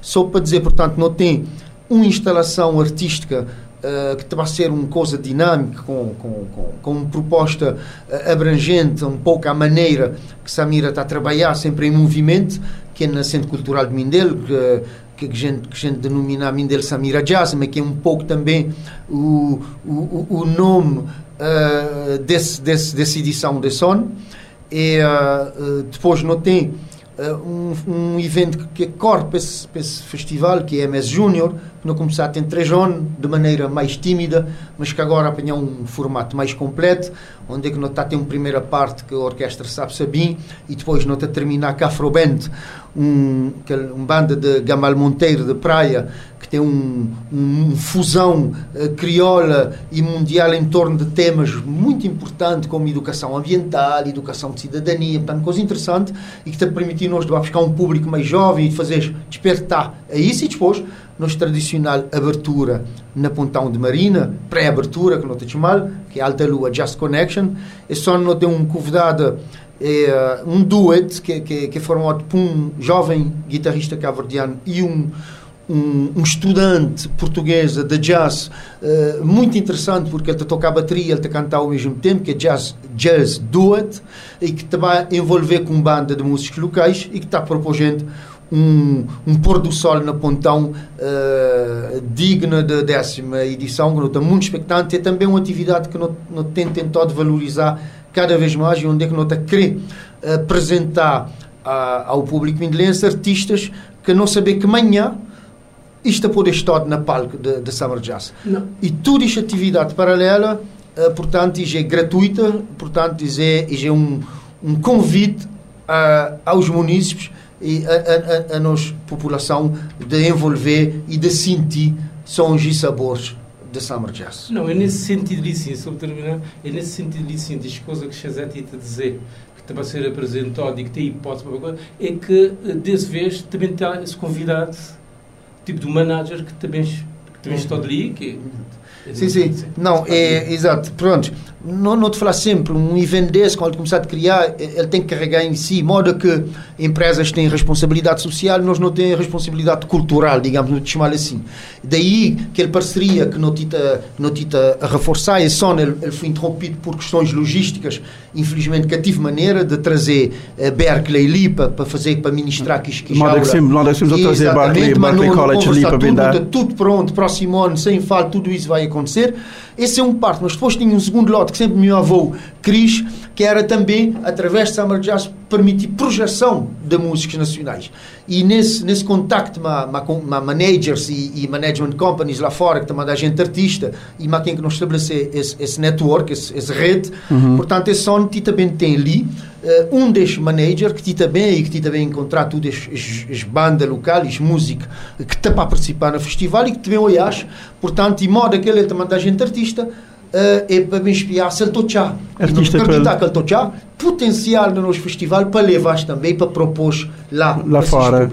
só para dizer, portanto, não tem uma instalação artística uh, que vai ser uma coisa dinâmica, com, com, com, com uma proposta uh, abrangente, um pouco à maneira que Samira está a trabalhar, sempre em movimento, que é na Centro Cultural de Mindelo, que, que a gente, que gente denomina Mindelo Samira Jazz, mas que é um pouco também o, o, o nome uh, desse, desse, dessa edição de Son. E uh, depois não tem um, um evento que corre para esse, para esse festival, que é MS Júnior, não começar a ter três anos, de maneira mais tímida, mas que agora apanhou um formato mais completo, onde é que não está a ter uma primeira parte que a orquestra sabe sabim, e depois não está a terminar com Afroband, um, um banda de Gamal Monteiro de Praia, que tem um, um fusão uh, e mundial em torno de temas muito importantes como educação ambiental, educação de cidadania, portanto, coisa interessante e que está permitindo nós de buscar um público mais jovem e de fazer despertar a isso e depois nossa tradicional abertura na Pontão de Marina, pré-abertura, que não te mal, que é Alta Lua Just Connection, e só não tem um convidado é, um duet que, que, que é formado por um jovem guitarrista cabo-verdiano e um, um, um, estudante português de jazz uh, muito interessante porque ele toca a bateria, ele está a cantar ao mesmo tempo, que é jazz, jazz duet e que vai envolver com banda de músicos locais e que está propondo um, um pôr do sol na Pontão uh, digna da décima edição, que está muito expectante. É também uma atividade que não tem tentado valorizar cada vez mais e onde é que nós querer apresentar a, ao público mindelense artistas que não sabem que amanhã isto pode estar na palco de, de Summer Jazz. Não. E toda esta atividade paralela, uh, portanto, é gratuita, portanto, é, é um, um convite aos munícipes e a, a, a, a nossa população de envolver e de sentir sons e sabores de Summer Jazz. Não, é nesse sentido de sim, sobre terminar, é nesse sentido de sim, das coisas que Chazete está a dizer, que a ser apresentado e que tem hipótese para coisa, é que, eh, desse vez, também está esse convidado, tipo de manager, que também, que também está ali, que é Sim, sim. Não, é, exato. Pronto não, não te falar sempre, um evento desse, quando começar a criar, ele tem que carregar em si, modo que empresas têm responsabilidade social, nós não temos responsabilidade cultural, digamos, não te chamar assim. Daí, aquela parceria que não tita, não tita a reforçar, e só ele, ele foi interrompido por questões logísticas, infelizmente que tive maneira de trazer uh, Berkeley ali para, para fazer, para ministrar que que sempre a trazer Berkeley, Berkeley College ali para vender. Tudo, tudo pronto, próximo ano, sem falta, tudo isso vai acontecer. Esse é um parte, mas depois tinha um segundo lote que sempre meu avô quis, que era também, através de Summer Jazz, permitir projeção de músicas nacionais. E nesse, nesse contacto com managers e, e, management companies lá fora, que também da gente artista, e com quem que nós estabelecer esse, esse network, esse, esse rede, uhum. portanto, esse som também tem ali uh, um destes managers que também e que também encontrar todas as, as bandas locais, música, que está para participar no festival e que também olhas, portanto, e modo que ele também da gente artista, é para me espiar se que ele tocar, potencial no nosso festival para levar também para propor lá, fora.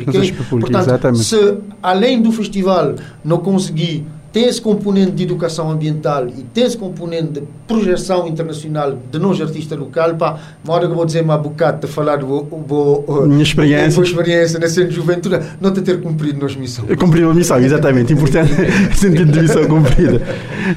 Portanto, exatamente. se além do festival não conseguir tem esse componente de educação ambiental e tem esse componente de projeção internacional de nós artistas local. Para uma hora que eu vou dizer uma bocado de falar do minha experiência. boa experiência na cena de juventude não te ter cumprido nossa missão. Cumprido a missão exatamente. Importante [laughs] sentido de missão cumprida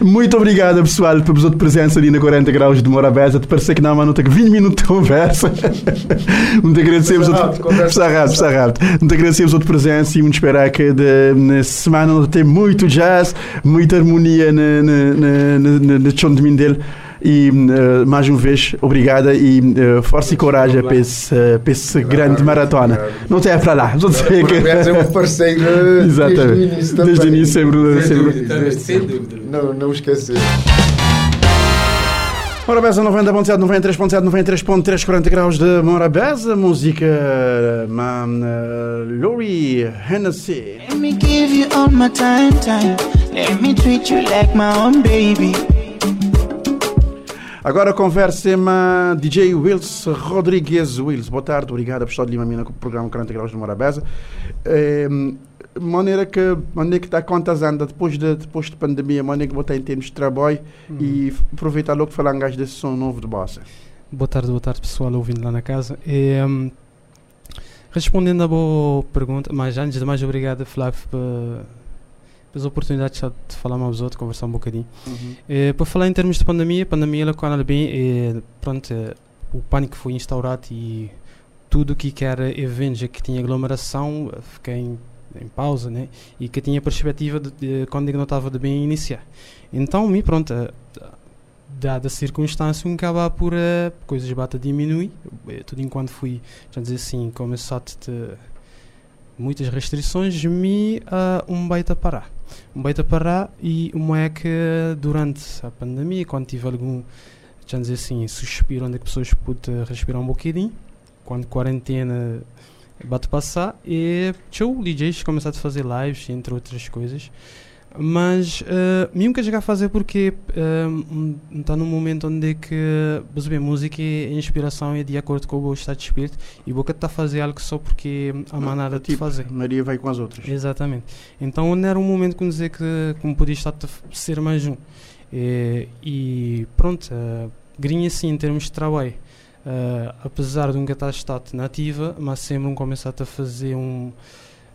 muito obrigado pessoal pela sua presença ali na 40 graus de Morabeza. Te parece que não mas não tem 20 minutos de conversa. [laughs] Muito agradecemos rápido, passa rápido, rápido. muito agradecemos a tua presença e muito esperar que de, na semana não tem muito jazz muita harmonia na, na, na, na chão de Mindelo. E uh, mais uma vez, obrigada e uh, força e coragem para esse, uh, para esse grande maratona. Não tem para lá. Não sei que... é um parceiro Exatamente. desde o início. Desde o início, sempre. sempre... Sem dúvida. Não, não esquecer. Morabeza 90.7, 93.7, 93.3, 40 graus de Morabeza, música man, uh, Lori Hennessy. Let me give you all my time, time. Let me treat you like my own baby. Agora conversa com DJ Wills Rodrigues. Wills, boa tarde, obrigado por estar de Lima Mina com o programa 40 graus de Morabeza. É, maneira que maneira que está quantas anda depois de depois de pandemia maneira que botar em termos de trabalho hum. e aproveitar logo falar um gajo desse som novo de bossa boa tarde boa tarde pessoal ouvindo lá na casa e, um, respondendo a boa pergunta mas antes de mais obrigado Flávio pelas oportunidades de falar mais outros conversar um bocadinho uhum. e, para falar em termos de pandemia pandemia ela quando bem e, pronto o pânico foi instaurado e tudo o que era eventos que tinha aglomeração, fiquei em, pausa, né? E que tinha perspectiva de, de quando eu não estava de bem iniciar. Então, me pronto, dada a circunstância, um acaba por uh, coisas bata diminuir, tudo enquanto fui, já dizer assim, começou a ter muitas restrições, me uh, um baita parar. Um baita parar e uma é que durante a pandemia, quando tive algum, já dizer assim, suspiro onde as pessoas puderam respirar um bocadinho, quando quarentena bate passar e tchau, DJs começaram a fazer lives entre outras coisas. Mas uh, que chegar a fazer porque está uh, num momento onde é que bem, música é inspiração é de acordo com o estado de espírito. E boca está a fazer algo só porque há maneira tipo, de fazer. Maria vai com as outras. Exatamente. Então onde era um momento que dizer que como podia estar a ser mais um. E, e pronto uh, grinha assim em termos de trabalho uh, apesar de um estar estado nativa, mas sempre um começar a fazer um.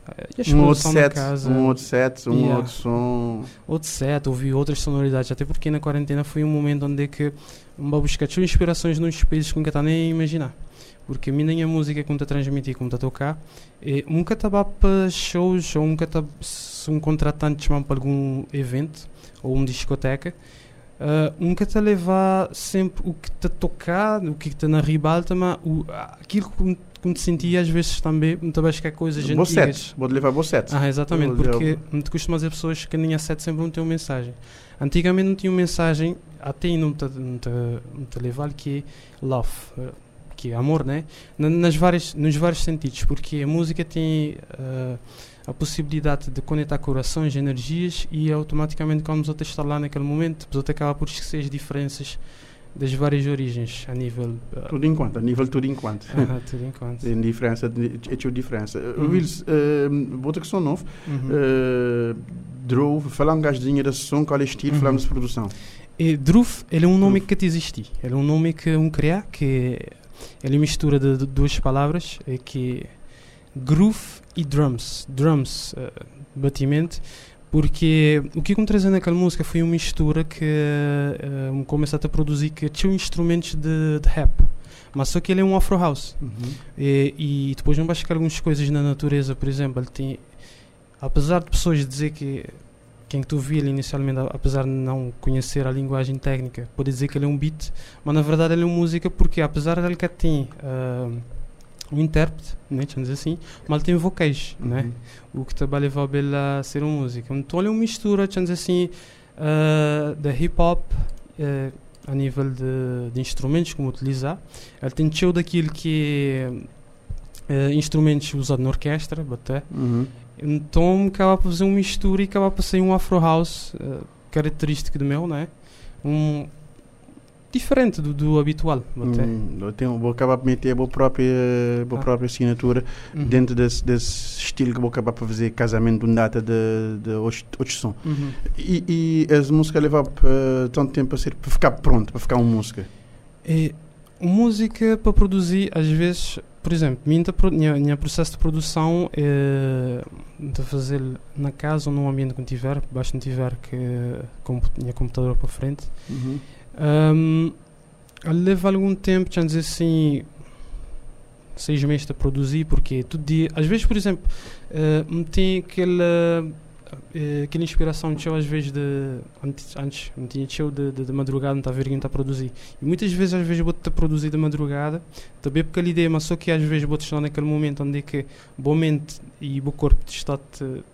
Uh, um outro set, casa, um outro set, um yeah. outro som. Outro set, ouvir outras sonoridades, até porque na quarentena foi um momento onde é que um buscar inspirações nos países que nunca está nem a imaginar. Porque a mim nem a música que me está a transmitir, como está a tocar, é, nunca estava para shows, ou nunca estava se um contratante chamar para algum evento, ou uma discoteca, Uh, nunca te levar sempre o que te tocar, o que te na ribalta, mas o, aquilo que, que te sentia às vezes também, muitas vezes que é coisas antigas. Vou levar bocete. Ah, exatamente, porque me costuma dizer pessoas que nem a sete sempre não têm uma mensagem. Antigamente não tinha uma mensagem, até não te, não te, não te levar que é love, eh, que é amor, né? Nas várias, nos vários sentidos, porque a música tem... Uh, a possibilidade de conectar corações, energias e automaticamente quando outros estão lá naquele momento, outros acabam por esquecer as diferenças das várias origens a nível uh, tudo enquanto a nível tudo enquanto uh, [laughs] tudo enquanto tem diferença é tudo diferença uhum. Wills uh, outra questão nova uhum. uh, Drove falando gastinha da som qual é o estilo uhum. falamos de produção e Drove ele é um nome Drove. que existe ele é um nome que um criar que ele mistura de, de duas palavras que groove e drums. Drums, uh, batimento. Porque o que aconteceu naquela música foi uma mistura que uh, me começou a produzir que tinha instrumentos de, de rap. Mas só que ele é um afro house. Uhum. E, e, depois não basta algumas coisas na natureza, por exemplo, ele tem apesar de pessoas dizer que quem tu viu inicialmente, apesar de não conhecer a linguagem técnica, pode dizer que ele é um beat, mas na verdade ele é uma música porque apesar de ele que tem uh, um intérprete, né, dizer assim, mas ele tem vocais, uhum. né? O que trabalha a ser uma música. Então ele é uma mistura, dizer assim, uh, de hip hop uh, a nível de, de, instrumentos como utilizar. Ele tem cheio daquilo que é uh, instrumentos usados na orquestra, até. Uhum. Então acaba por fazer uma mistura e acaba por ser um afro house característico do meu, né? Um, diferente do, do habitual. Hum, eu tenho, vou acabar por meter a minha própria, a ah. própria assinatura uhum. dentro desse, desse estilo que vou acabar por fazer casamento de data de, de outro som. Uhum. E, e as músicas levam uh, tanto tempo para, ser, para ficar pronto, para ficar uma música? É, música para produzir, às vezes, por exemplo, minha, minha, minha processo de produção é de fazer na casa ou num ambiente que tiver, basta não tiver que com minha computadora para frente. Uhum. Um, leva algum tempo, já dizer assim, seis meses a produzir, porque todo dia, às vezes, por exemplo, uh, me tem aquela, aquela inspiração que às vezes de antes, antes me tinha cheio de, de, de, madrugada, não está a ver quem está a produzir. E muitas vezes, às vezes, vou-te produzir de madrugada, também porque a ideia, mas só que às vezes vou-te estar naquele momento onde é que boa mente e o corpo está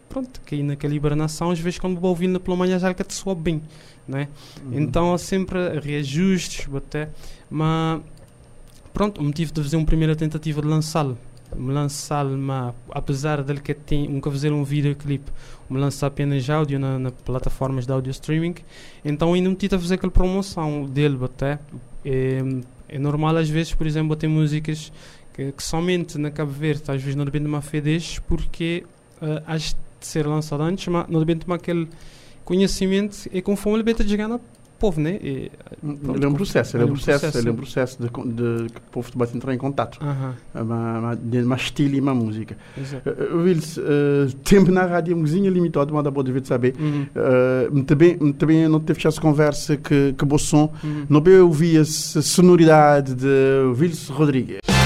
pronto, cair naquela hibernação, às vezes quando vou ouvir pela manhã já que te sobe bem né? Uhum. Então há sempre reajustes, até, mas pronto, o motivo de fazer uma primeira tentativa de lançá-lo, me lançá-lo, apesar dele que tem nunca fazer um videoclipe, me lançar apenas áudio na, na, plataformas de audio streaming, então ainda me tive a fazer aquela promoção dele, até. É, é normal às vezes, por exemplo, ter músicas que, que, somente na Cabo Verde às vezes não depende de uma fedez porque uh, has de ser lançado antes, mas não depende de aquele conhecimento e conforme ele beta chegar no povo, né? E, pronto, ele é um processo, ele é um processo, ele é um processo de, de, que o povo vai entrar em contato. Uh -huh. de uma estilo e uma música. Uh, Wills, uh, tempo na rádio é um cozinha limitado, mas dá para devia saber. Uh -huh. uh, também, também não teve essa conversa que que bom som, uh -huh. não bem ouvir a sonoridade de Wills Rodrigues.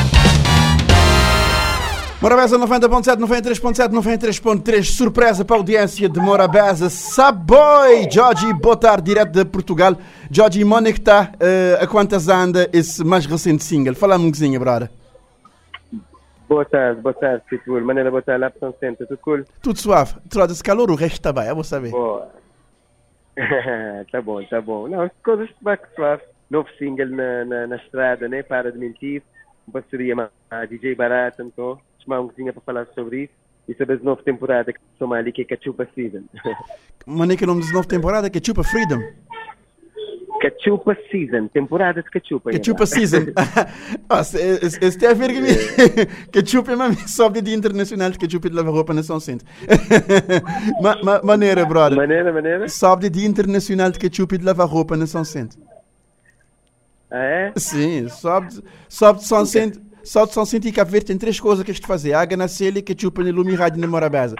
Morabeza 90.7, 93.7, 93.3. Surpresa para a audiência de Morabeza. Saboy! Jorge, boa tarde, direto de Portugal. Jorge, onde que está? Uh, a quantas anda esse mais recente single? Fala-me um bocadinho, brother. Boa tarde, boa tarde, Pitbull. Maneira, boa tarde, lá para São Centro, tudo cool? Tudo suave. Troca esse calor, o resto está bem, eu vou saber. Boa. [laughs] tá bom, tá bom. Não, as coisas estão suave. Novo single na, na, na estrada, né? Para de mentir. Uma parceria a DJ Barata, então chamar um para falar sobre isso. E sobre a nova temporada que estamos ali, que é Cachupa nem que o nome da nova temporada é Cachupa Freedom. Cachupa Season, temporada de Cachupa. Cachupa Season. [laughs] [laughs] Esse tem a ver com Cachupa [laughs] é uma sobe de internacional de Cachupa de lavar roupa na São ma, ma, maneira, brother. Maneira, maneira. Sobe de internacional de Cachupa de lavar roupa na São. Ah, é? Sim, sobe, sobe de São Centro. Só de São Centro e Cabo Verde tem três coisas que de fazer. Água na selha, ketchup no lume e rádio na Morabeza.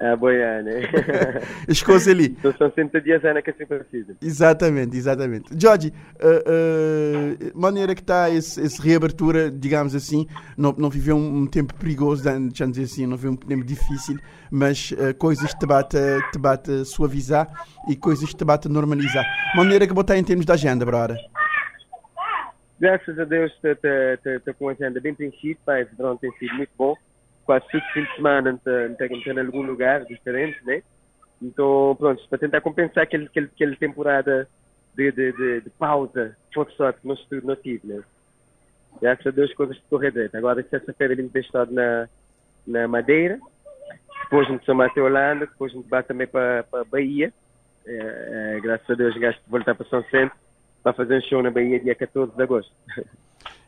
Ah, boia, né? [laughs] As coisas ali. Então são 100 dias Ana que se precisa. Exatamente, exatamente. Jorge, uh, uh, maneira que está essa reabertura, digamos assim, não, não viveu um, um tempo perigoso, já dizer assim, não viveu um tempo difícil, mas uh, coisas te bate, te bate suavizar e coisas te bate normalizar. Maneira que botar em termos de agenda, brother graças a Deus estou com a agenda bem preenchida, pá, esse tem sido muito bom. Quase todo fim de semana estou em algum lugar diferente, né? Então, pronto, para tentar compensar aquele, aquele, aquele temporada de, de, de, de pausa forçada que nós não tive, né? Graças a Deus coisas correr direito. Agora, sexta-feira, ele tem estado na, na Madeira, depois a gente chama até Holanda, depois a gente vai também para, para Bahia. É, é, graças a Deus, gasto de voltar para São Centro para fazer um show na Bahia dia 14 de agosto.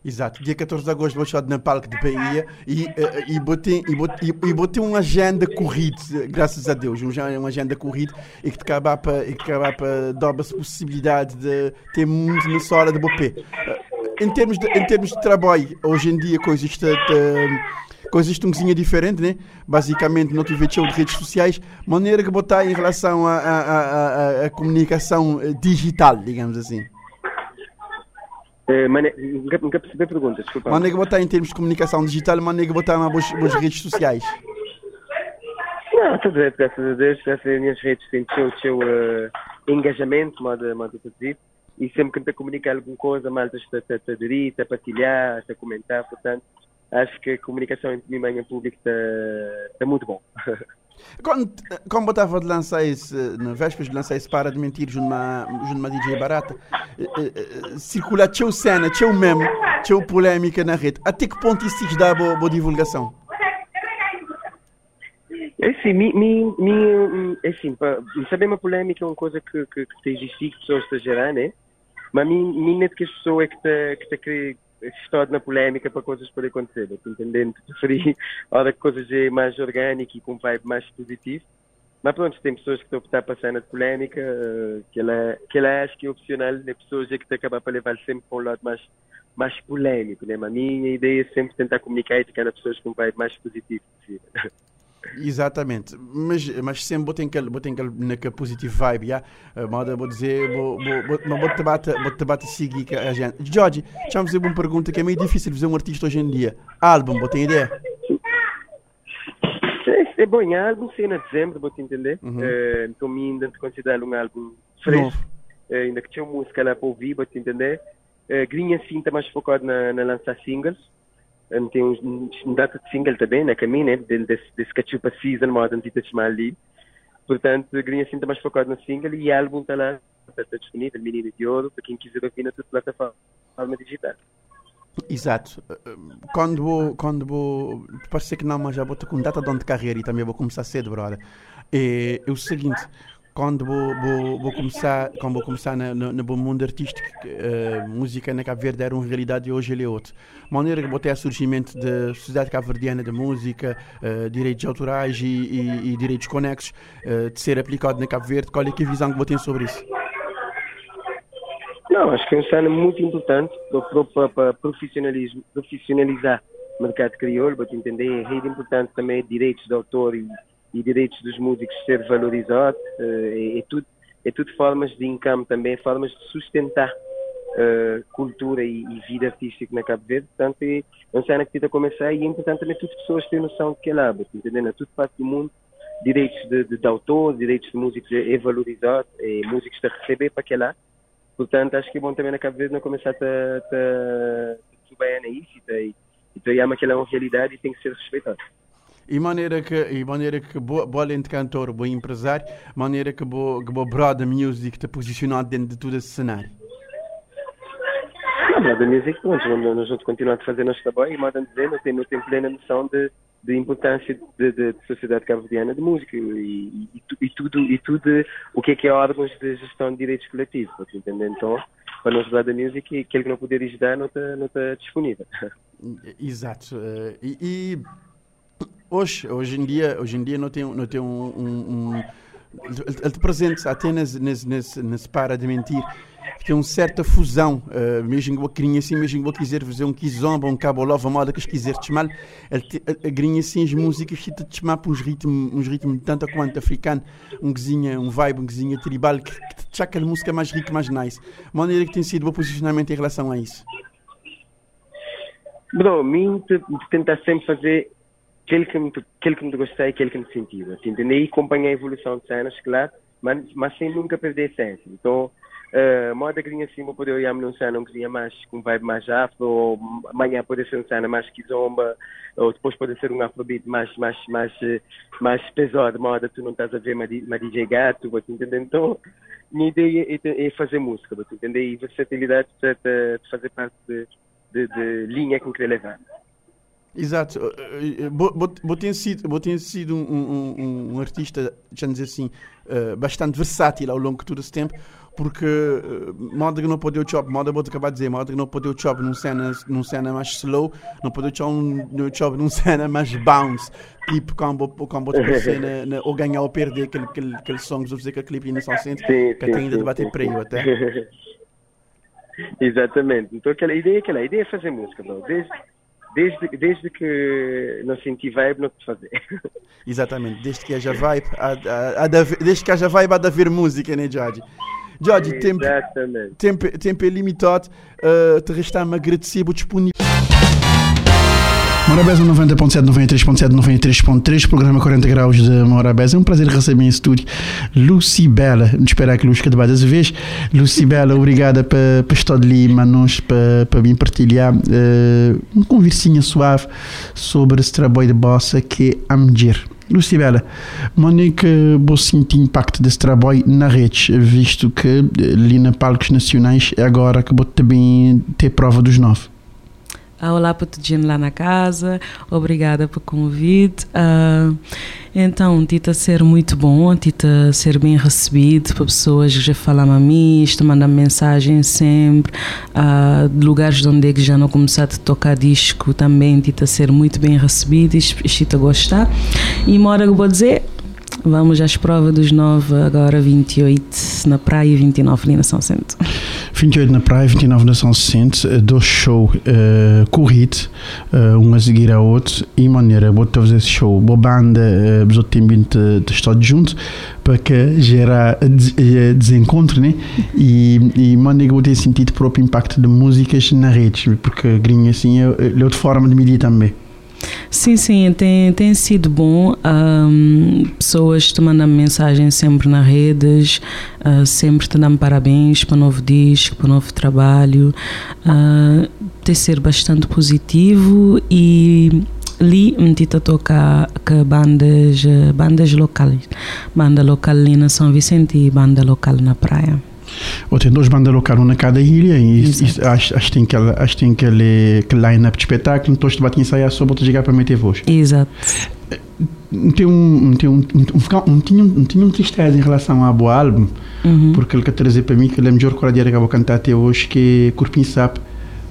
Exato, dia 14 de agosto vou estar na palco de Bahia e, eh, e, botei, e, botei, e uma agenda corrida, graças a Deus, uma agenda corrida e que acaba para, e que acaba para a possibilidade de ter muito nessa hora de bopé. Eh, em termos de, em termos de trabalho, hoje em dia coisas de, de coisas um bocadinho diferente, né? Basicamente, não tive show de redes sociais, maneira que botar em relação à comunicação eh, digital, digamos assim. Uh, nunca, nunca percebi a pergunta, desculpa. Que botar em termos de comunicação digital, que botar nas boas redes sociais. Não, tudo bem, graças a Deus, graças às minhas redes têm o seu uh, engajamento, modo, modo dizer, e sempre que te comunicar alguma coisa, malta está a aderir, a partilhar, a comentar, portanto, acho que a comunicação entre mim e minha público está, está muito bom. [laughs] Quando, quando estava de lançar esse, na véspera de lançar esse Para de Mentir junto a uma DJ barata, eh, eh, eh, circula tinha cena, tinha meme, tinha polémica na rede. Até que ponto isso te dá boa, boa divulgação? É assim, mi, mi, mi, é assim, para saber uma polémica é uma coisa que, que, que existe que pessoas estão a gerar, né? Mas mim, mim é que as pessoas é que está que querer estado na polémica para coisas poderem acontecer. Entendendo? Preferi hora [laughs] que coisas é mais orgânicas e com vibe mais positivo. Mas pronto, tem pessoas que estão a optar para a cena de polémica, uh, que, ela, que ela acha que é opcional, tem pessoas é que estão a acabar para levar sempre para um lado mais, mais polémico. Né? Mas a minha ideia é sempre tentar comunicar e tocar as pessoas com um vibe mais positivo possível. [laughs] Exatamente, mas, mas sempre botem aquele, botem aquele naquele positive vibe, já? Yeah? Moda, vou dizer, vou, vou, vou, vou te bater, vou te bater seguir a gente. Jorge, deixa-me fazer uma pergunta que é meio difícil fazer um artista hoje em dia. Álbum, vou ter ideia? É, é bom, em álbum, sim, em dezembro, vou te entender. Uhum. Uh, então, ainda te considero um álbum fresco, uh, ainda que tinha música lá para ouvir, vou te entender. Grinha, sim, está mais focado na, na lançar singles tem um, data de single também na caminho, né? Desse, desse cachupa season, moda antita ali. Portanto, queria assim estar mais focado no single e o álbum está lá, está disponível, Menino de Ouro, para quem quiser ouvir na sua plataforma digital. Exato. Quando vou, quando vou, parece que não, mas já vou ter com data de carreira e também vou começar cedo, brother. É, é o seguinte, quando vou, vou, vou começar quando vou começar no, no, mundo artístico uh, música na Cabo Verde era uma realidade e hoje ele é outro maneira que botei a surgimento da sociedade cabo-verdiana de música uh, direitos autorais e, e, e direitos conexos uh, de ser aplicado na Cabo Verde. Qual é, é a visão que botei sobre isso? Não, acho que é um cena muito importante para, para profissionalismo, profissionalizar o mercado crioulo, para entender, é muito importante também direitos de autor e e direitos dos músicos ser valorizado, eh, é, é, tudo, é tudo formas de income também, formas de sustentar uh, cultura e, e, vida artística na Cabo Verde. Portanto, é uma cena que está a começar e é importante também que as pessoas tenham noção de que é lá, entendendo? Tudo parte do mundo, direitos de, de, de autor, direitos de músicos é valorizado, e músicos a receber para que é lá. Portanto, acho que é bom também na Cabo Verde não começar a, subir isso e, e, e ama que é uma realidade e tem que ser respeitado. E maneira que, e maneira que boa, boa cantor, bom empresário, maneira que boa, que boa broad music está posicionado dentro de todo esse cenário. Não, broad music, pronto, nós vamos continuar a fazer nosso trabalho e, a dizer, não tenho, tenho plena noção de, de importância de, de, de sociedade cabo-verdiana de música e, e, e, tudo, e tudo o que é que é órgãos de gestão de direitos coletivos, entender? Então, para nós da música, aquele que não puder ajudar não está, não disponível. Exato. Uh, e, e hoje, hoje em dia, hoje em dia não tem, não tem um, um, um ele te presente até nesse, nesse, nesse, para de mentir. Tem uma certa fusão uh, mesmo que a assim mesmo que quiser fazer um kizomba um cabolova moda que quiser chamar a grinha assim as músicas que te chamar para uns ritmos uns ritmos tanto quanto africano um guizinha um vibe um guizinha tribal que, que te aquela música mais rica mais nice. Maneira que tem sido o posicionamento em relação a isso. Bro, mim tentar sempre fazer aquele que me, aquele que me gostei, aquele que me sentiu. Assim, e acompanhei a evolução de cenas, claro, mas, mas sem nunca perder a essência. Então, uh, moda que assim, vou poder olhar-me num cena um bocadinho mais com um vibe mais afro, ou amanhã pode ser um cena mais kizomba, ou depois pode ser um afrobeat mais, mais, mais, mais pesado, moda, tu não estás a ver uma, DJ gato, vou entender? Então, minha ideia é, é fazer música, vou entender? E versatilidade de, de fazer parte de, de, de linha que eu queria levar. Exato. Vou ter sido, vou ter sido um, um, um, artista, já dizer assim, uh, bastante versátil ao longo de todo esse tempo, porque uh, moda que não pode o chop, moda vou acabar de dizer, moda que não pode o chop num cena, num cena mais slow, não pode o chop num chop num cena mais bounce, tipo como como cena na, ou ganhar ou perder aquele aquele, aquele songs ou fazer aquele clipe sempre que até ainda debater para eu até. [laughs] Exatamente. Então aquela ideia, aquela ideia é fazer música, bro. Desde desde, desde que não senti vibe, não te fazer. [laughs] Exatamente, desde que haja vibe, há, há, há de haver, desde que haja vibe, há de haver música, né, Jorge? Jorge, tempo, tempo, tempo é limitado, uh, te resta-me agradecido disponível. Morabeza 90.7, 93.7, 93.3, programa 40 graus de Morabeza. É um prazer receber em estúdio Lucy Bela. Esperar que Luz que debate dessa vez. Lucy Bela, obrigada por estar ali, manos, para vir partilhar uh, uma conversinha suave sobre esse trabalho de bossa que é Amdir. Lucy Bela, Monique, vou sentir impacto desse trabalho na rede, visto que eh, ali na palcos nacionais é agora que vou também ter prova dos nove. Ah, olá para todos lá na casa, obrigada pelo convite. Uh, então, Tita ser muito bom, Tita ser bem recebido para pessoas que já falam a mim, estão mandando mensagem sempre, uh, lugares onde é que já não começaram a tocar disco também, Tita ser muito bem recebido e Tita gostar. E uma hora que vou dizer, Vamos às provas dos nove, agora 28 na praia e 29 ali na São Centro. 28 na praia, 29 na São Centro, eh, dois shows uh, corridos, uh, um a seguir ao outro, e maneira, vou fazer esse show, boa banda, uh, outros têm de, estar juntos, para que gerar desencontro, né? E, e maneira, vou ter sentido o próprio impacto de músicas na rede, porque grinha assim é, é outra forma de medir também. Sim, sim, tem, tem sido bom. Um, pessoas te mandam mensagem sempre nas redes, uh, sempre te dão parabéns para o novo disco, para o novo trabalho. Uh, tem bastante positivo e ali me a tocar com bandas, bandas locais. Banda local ali na São Vicente e banda local na praia. Ou tem duas bandas locais, uma cada ilha, e, acho, acho, tem aquele, acho tem aquele, aquele line-up de espetáculo, então vai te ensaiar só para chegar para meter voz. Exato. Tem um, tem um, tinha, um, tinha um tristeza em relação ao boa álbum, uhum. porque ele quer trazer para mim que ele é a melhor coradeira que eu vou cantar até hoje, que é Corpinho Sap,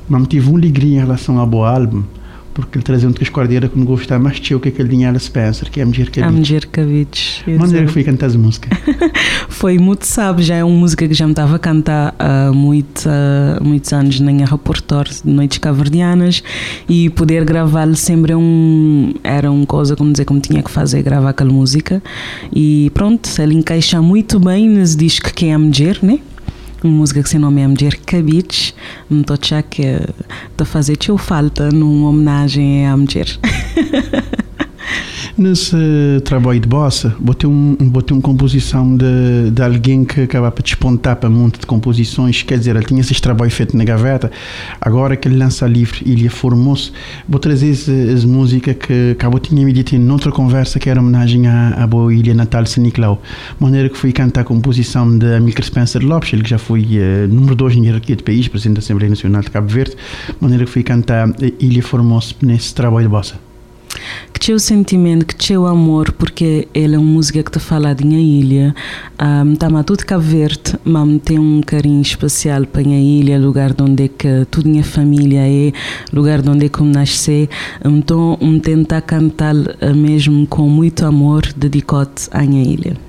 mas tive uma alegria em relação ao boa álbum porque ele trazia um três cordeiras que não gostava mais teu que aquele dinheiro Spencer, que é a Mulher Cabides. A Mulher Cabides. Onde é que foi cantar essa música? [laughs] foi muito, sabe, já é uma música que já me estava a cantar há muito, muitos anos na minha repertório de Noites Caverdianas e poder gravá-lo sempre é um, era uma coisa, como dizer, como tinha que fazer, gravar aquela música e pronto, ele encaixa muito bem nesse disco que é a Mulher, né? Uma música que se nome é Mulher Cabich, me estou a que está fazer teu falta numa homenagem à mulher. [laughs] Nesse trabalho de bossa, botei, um, botei uma composição de, de alguém que acaba para despontar para um monte de composições. Quer dizer, ele tinha esses trabalhos feitos na gaveta, agora que ele lança livre, ele formou-se. Vou trazer essa música que acabou tinha me dito noutra conversa, que era homenagem à, à boa ilha natal São Nicolau. Maneira que fui cantar a composição de Amílcar Spencer Lopes, ele que já foi uh, número 2 em hierarquia de país, presidente da Assembleia Nacional de Cabo Verde. Maneira que fui cantar Ilha formou-se nesse trabalho de bossa que teu sentimento, que teu amor, porque ele é uma música que te fala de minha ilha, um, tá tudo Cabo Verde, mas tem um carinho especial para minha ilha, lugar onde é que toda minha família é, lugar onde é que eu nasci, então um tentar cantar mesmo com muito amor, dedicado à minha ilha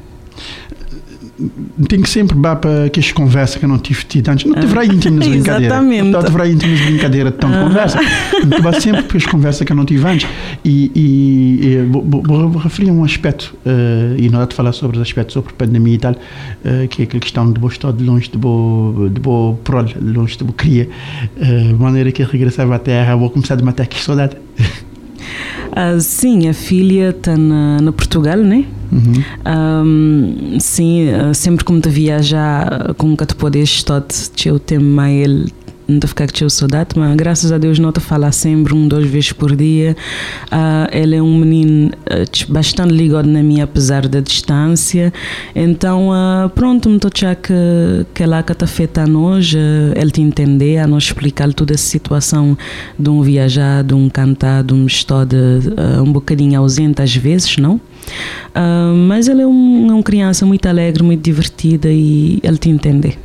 tenho que sempre dar para que as conversas que eu não tive tido antes. Não deverá íntimas [laughs] brincadeiras. Exatamente. Não deverá íntimas brincadeiras de tão conversa. Então, vai sempre para as conversas que eu não tive antes. E, e, e vou, vou, vou, referir um aspecto, uh, e não há de falar sobre os aspectos sobre pandemia e tal, uh, que é aquela questão de boa estar de longe de boa, de boa prole, longe de boa cria. Uh, de maneira que eu regressava à terra, vou começar a matar aqui saudade. [laughs] Uh, sim, a filha está na, na Portugal, né? Uhum. Um, sim, uh, sempre como te viajar, como que tu podes estar, eu tenho mais ele não estou a ficar com saudade, mas graças a Deus não te falar sempre, um, duas vezes por dia. Uh, ele é um menino uh, bastante ligado na minha, apesar da distância. Então, uh, pronto, me estou a que, que ela que está feita a nós, ele te entender, a nós explicar toda essa situação de um viajar, de um cantar, de um estar de, um bocadinho ausente às vezes, não? Uh, mas ele é um, é uma criança muito alegre, muito divertida e ele te entende.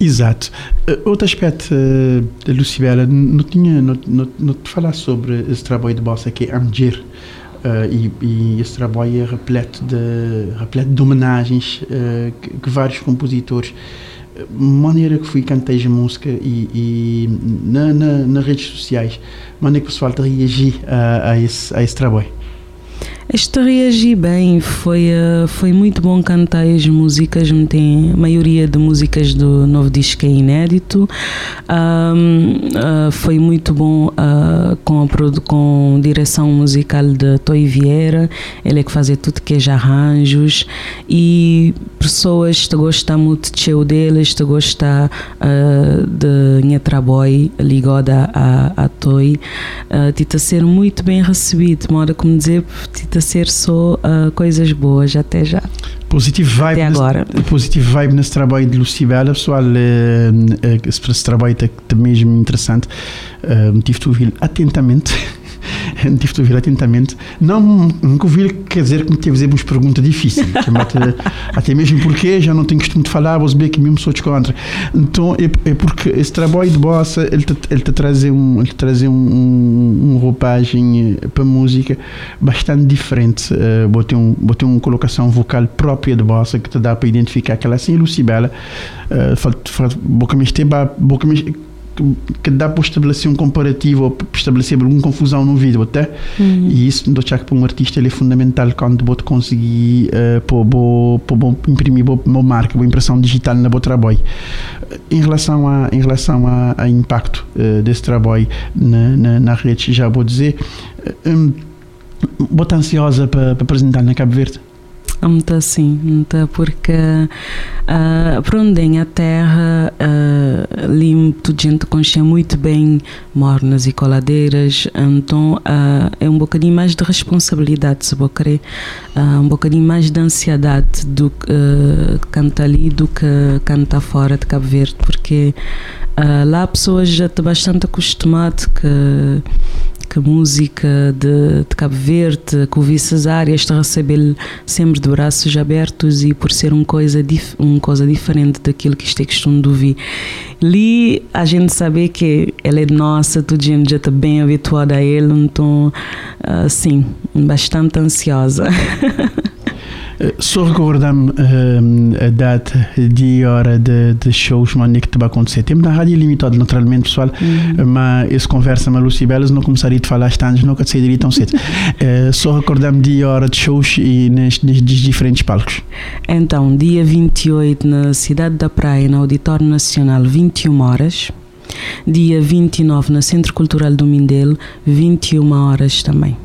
Exato. Uh, outro aspecto uh, Lucibela, não tinha, não, não, te falar sobre esse trabalho de bossa que é Amdir. Uh, e, e, esse trabalho é repleto de, repleto de homenagens uh, que, que, vários compositores maneira que fui cantei a música e, e na, na, nas redes sociais maneira que o pessoal reagir a, a, esse, a esse trabalho esta reagi bem, foi, uh, foi muito bom cantar as músicas, tem a maioria de músicas do novo disco é inédito. Um, uh, foi muito bom uh, com, a, com direção musical de Toy Vieira, ele é que fazia tudo que é arranjos e pessoas que gostam muito de show deles, que gostam uh, de minha trabalho ligada a, a Toy, uh, tita ser muito bem recebido, modo como dizer, a ser só uh, coisas boas até já. Positivo vibe, até agora. Nesse, positivo vibe nesse trabalho de Lucibela, pessoal, uh, uh, esse trabalho está mesmo interessante. Uh, tive de ouvir atentamente. [laughs] [laughs] tive de ouvir atentamente. Não, nunca ouvi, quer dizer que me teve fazer umas [laughs] perguntas difíceis. até, mesmo porque já não tenho costume de falar, vou saber que mesmo sou contra. Então é, é, porque esse trabalho de bossa, ele te, ele te traz um, ele te traz um, um, um roupagem eh, para música bastante diferente. Uh, botei, um, botei uma colocação vocal própria de bossa que te dá para identificar aquela assim, Lucibela. Uh, boca me boca me que dá para estabelecer um comparativo ou para estabelecer alguma confusão no vídeo até. Uhum. e isso do que para um artista ele é fundamental quando você conseguir uh, pôr, bo, bo, imprimir uma marca, uma impressão digital na seu trabalho em relação a em relação a, a impacto uh, desse trabalho na, na, na, rede já vou dizer uh, um, vou ansiosa para, para apresentar na Cabo Verde muito sim, muito porque uh, por onde em a terra uh, limpo, gente conhecia muito bem mornas e coladeiras, então uh, é um bocadinho mais de responsabilidade, se vou querer, uh, um bocadinho mais de ansiedade do que uh, canta ali do que canta fora de Cabo Verde, porque lá a pessoa já está bastante acostumada que que música de, de Cabo Verde, que o Cesária, está a receber sempre de braços abertos e por ser uma coisa, dif, uma coisa diferente daquilo que isto é costume de ouvir. Ali a gente sabe que ela é nossa, todo gente já está bem habituado a ele, então, assim, bastante ansiosa. [laughs] Só recordar-me uh, a data de hora de, de shows que vai acontecer. Temos na rádio limitado, naturalmente, pessoal, uhum. mas essa conversa com a Lucy Belas não começaria a falar tantos, nunca sairia tão cedo. uh, [laughs] só recordar-me de hora de shows e nos, nos, diferentes palcos. Então, dia 28 na Cidade da Praia, no Auditório Nacional, 21 horas. Dia 29 na Centro Cultural do Mindelo, 21 horas também.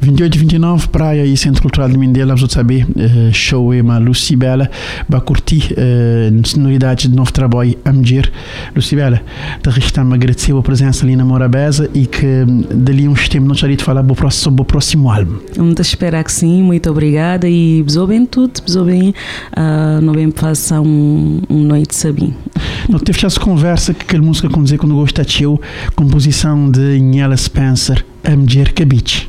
28 e 29, Praia e Centro Cultural de Mindela, vamos saber, uh, show é uma Lucibela, vai curtir uh, sonoridades de novo trabalho a medir. Lucibela, te restamos agradecer a presença ali na Morabeza e que hum, dali uns tempos não te falar sobre o próximo álbum. Muito espero que sim, muito obrigada e besou bem tudo, besou bem, uh, não bem passar um, um noite sabim. Não teve essa conversa que aquela música com dizer quando gosta de composição de Nela Spencer, a medir Cabich.